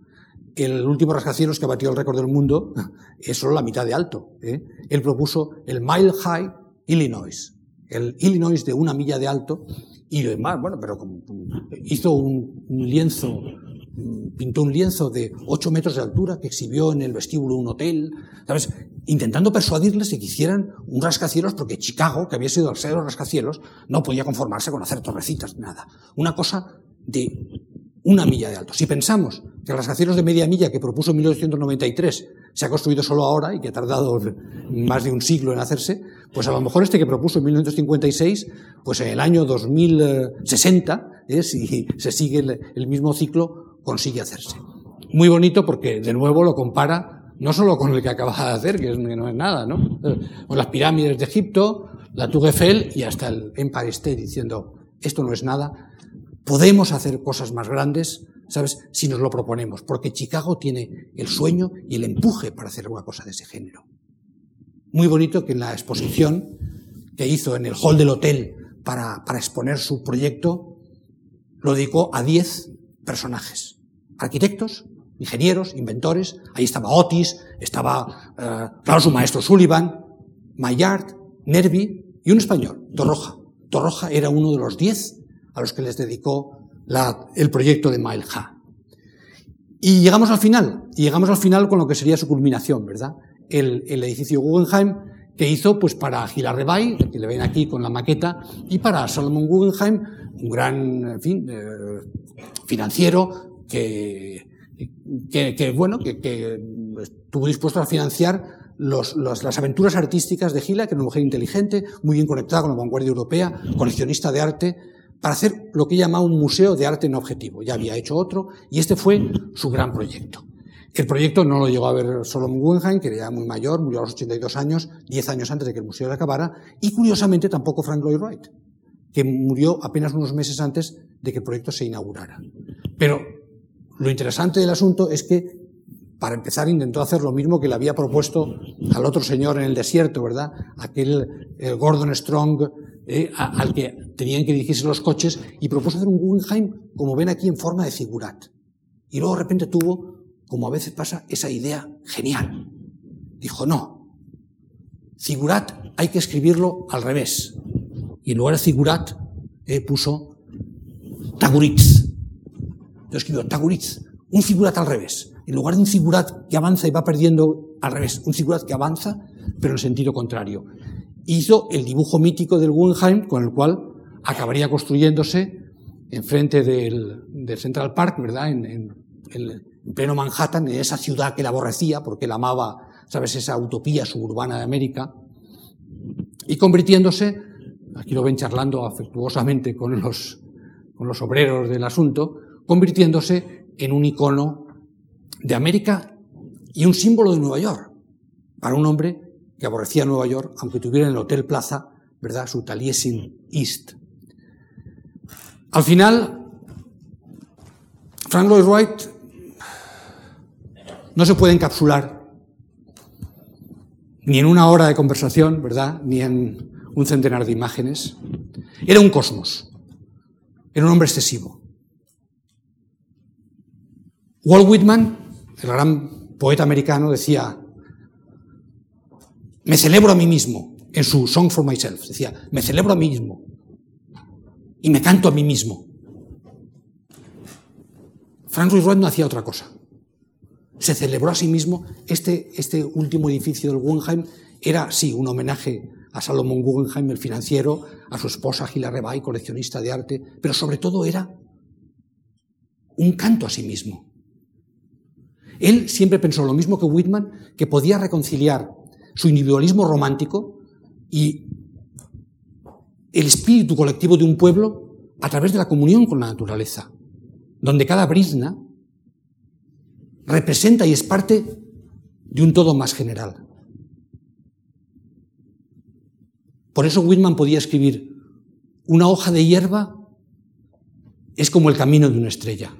El último rascacielos que batió el récord del mundo es solo la mitad de alto. ¿eh? Él propuso el Mile High Illinois, el Illinois de una milla de alto, y demás, bueno, pero hizo un, lienzo pintó un lienzo de 8 metros de altura que exhibió en el vestíbulo de un hotel, ¿sabes? Intentando persuadirles que hicieran un rascacielos porque Chicago, que había sido el ser de los rascacielos, no podía conformarse con hacer torrecitas, nada. Una cosa de una milla de alto. Si pensamos que el rascacielos de media milla que propuso en 1993 se ha construido solo ahora y que ha tardado más de un siglo en hacerse, pues a lo mejor este que propuso en 1956, pues en el año 2060, ¿eh? si se sigue el, mismo ciclo, consigue hacerse. Muy bonito porque de nuevo lo compara no solo con el que acaba de hacer, que, no es nada, ¿no? Con las pirámides de Egipto, la Tour Eiffel y hasta el Empire State diciendo, esto no es nada, podemos hacer cosas más grandes, ¿sabes? Si nos lo proponemos, porque Chicago tiene el sueño y el empuje para hacer una cosa de ese género. Muy bonito que en la exposición que hizo en el hall del hotel para, para exponer su proyecto, lo dedicó a 10 personajes. Arquitectos, ingenieros, inventores, ahí estaba Otis, estaba, eh, claro, su maestro Sullivan, Maillard, Nervi y un español, Torroja. Torroja era uno de los 10 a los que les dedicó el proyecto de Mailha. Y llegamos al final, y llegamos al final con lo que sería su culminación, ¿verdad? El, edificio Guggenheim que hizo pues para Gila Rebay, que le ven aquí con la maqueta, y para Salomon Guggenheim, un gran, fin, eh, financiero que, que, bueno, que, estuvo dispuesto a financiar las aventuras artísticas de Gila, que era una mujer inteligente, muy bien conectada con la vanguardia europea, coleccionista de arte, para hacer lo que llama un museo de arte en objetivo. Ya había hecho otro y este fue su gran proyecto. El proyecto no lo llegó a ver Solomon Guggenheim, que era ya muy mayor, murió a los 82 años, 10 años antes de que el museo se acabara, y curiosamente tampoco Frank Lloyd Wright, que murió apenas unos meses antes de que el proyecto se inaugurara. Pero lo interesante del asunto es que, para empezar, intentó hacer lo mismo que le había propuesto al otro señor en el desierto, ¿verdad? Aquel Gordon Strong, eh, al que tenían que dirigirse los coches, y propuso hacer un Guggenheim, como ven aquí, en forma de figurat. Y luego de repente tuvo, como a veces pasa, esa idea genial. Dijo, no, figurat hay que escribirlo al revés. Y en lugar de figurat eh, puso taguritz. Entonces escribió taguritz, un figurat al revés. En lugar de un figurat que avanza y va perdiendo al revés, un figurat que avanza, pero en sentido contrario hizo el dibujo mítico del Guggenheim con el cual acabaría construyéndose enfrente del, del Central Park, ¿verdad? En, en, pleno Manhattan, en esa ciudad que la aborrecía porque él amaba, ¿sabes?, esa utopía suburbana de América, y convirtiéndose, aquí lo ven charlando afectuosamente con los, con los obreros del asunto, convirtiéndose en un icono de América y un símbolo de Nueva York, para un hombre que aborrecía Nueva York, aunque tuviera en el Hotel Plaza, ¿verdad?, su Taliesin East. Al final, Frank Lloyd Wright no se puede encapsular ni en una hora de conversación, ¿verdad?, ni en un centenar de imágenes. Era un cosmos. Era un hombre excesivo. Walt Whitman, el gran poeta americano, decía, me celebro a mí mismo, en su Song for Myself, decía, me celebro a mí mismo y me canto a mí mismo. Frank Lloyd Wright no hacía otra cosa. Se celebró a sí mismo. Este, este último edificio del Guggenheim era, sí, un homenaje a Salomon Guggenheim, el financiero, a su esposa Gila Rebay, coleccionista de arte, pero sobre todo era un canto a sí mismo. Él siempre pensó lo mismo que Whitman, que podía reconciliar su individualismo romántico y el espíritu colectivo de un pueblo a través de la comunión con la naturaleza, donde cada brizna representa y es parte de un todo más general. Por eso Whitman podía escribir, una hoja de hierba es como el camino de una estrella.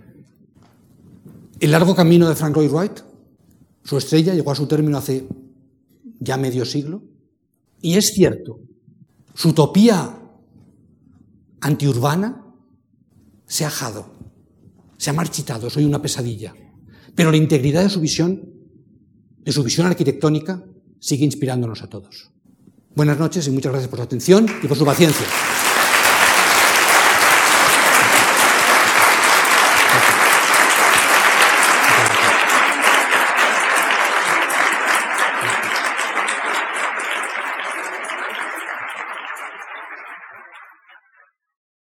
El largo camino de Frank Lloyd Wright, su estrella, llegó a su término hace ya medio siglo. Y es cierto, su utopía antiurbana se ha ajado, se ha marchitado, soy una pesadilla. Pero la integridad de su visión, de su visión arquitectónica, sigue inspirándonos a todos. Buenas noches y muchas gracias por su atención y por su paciencia.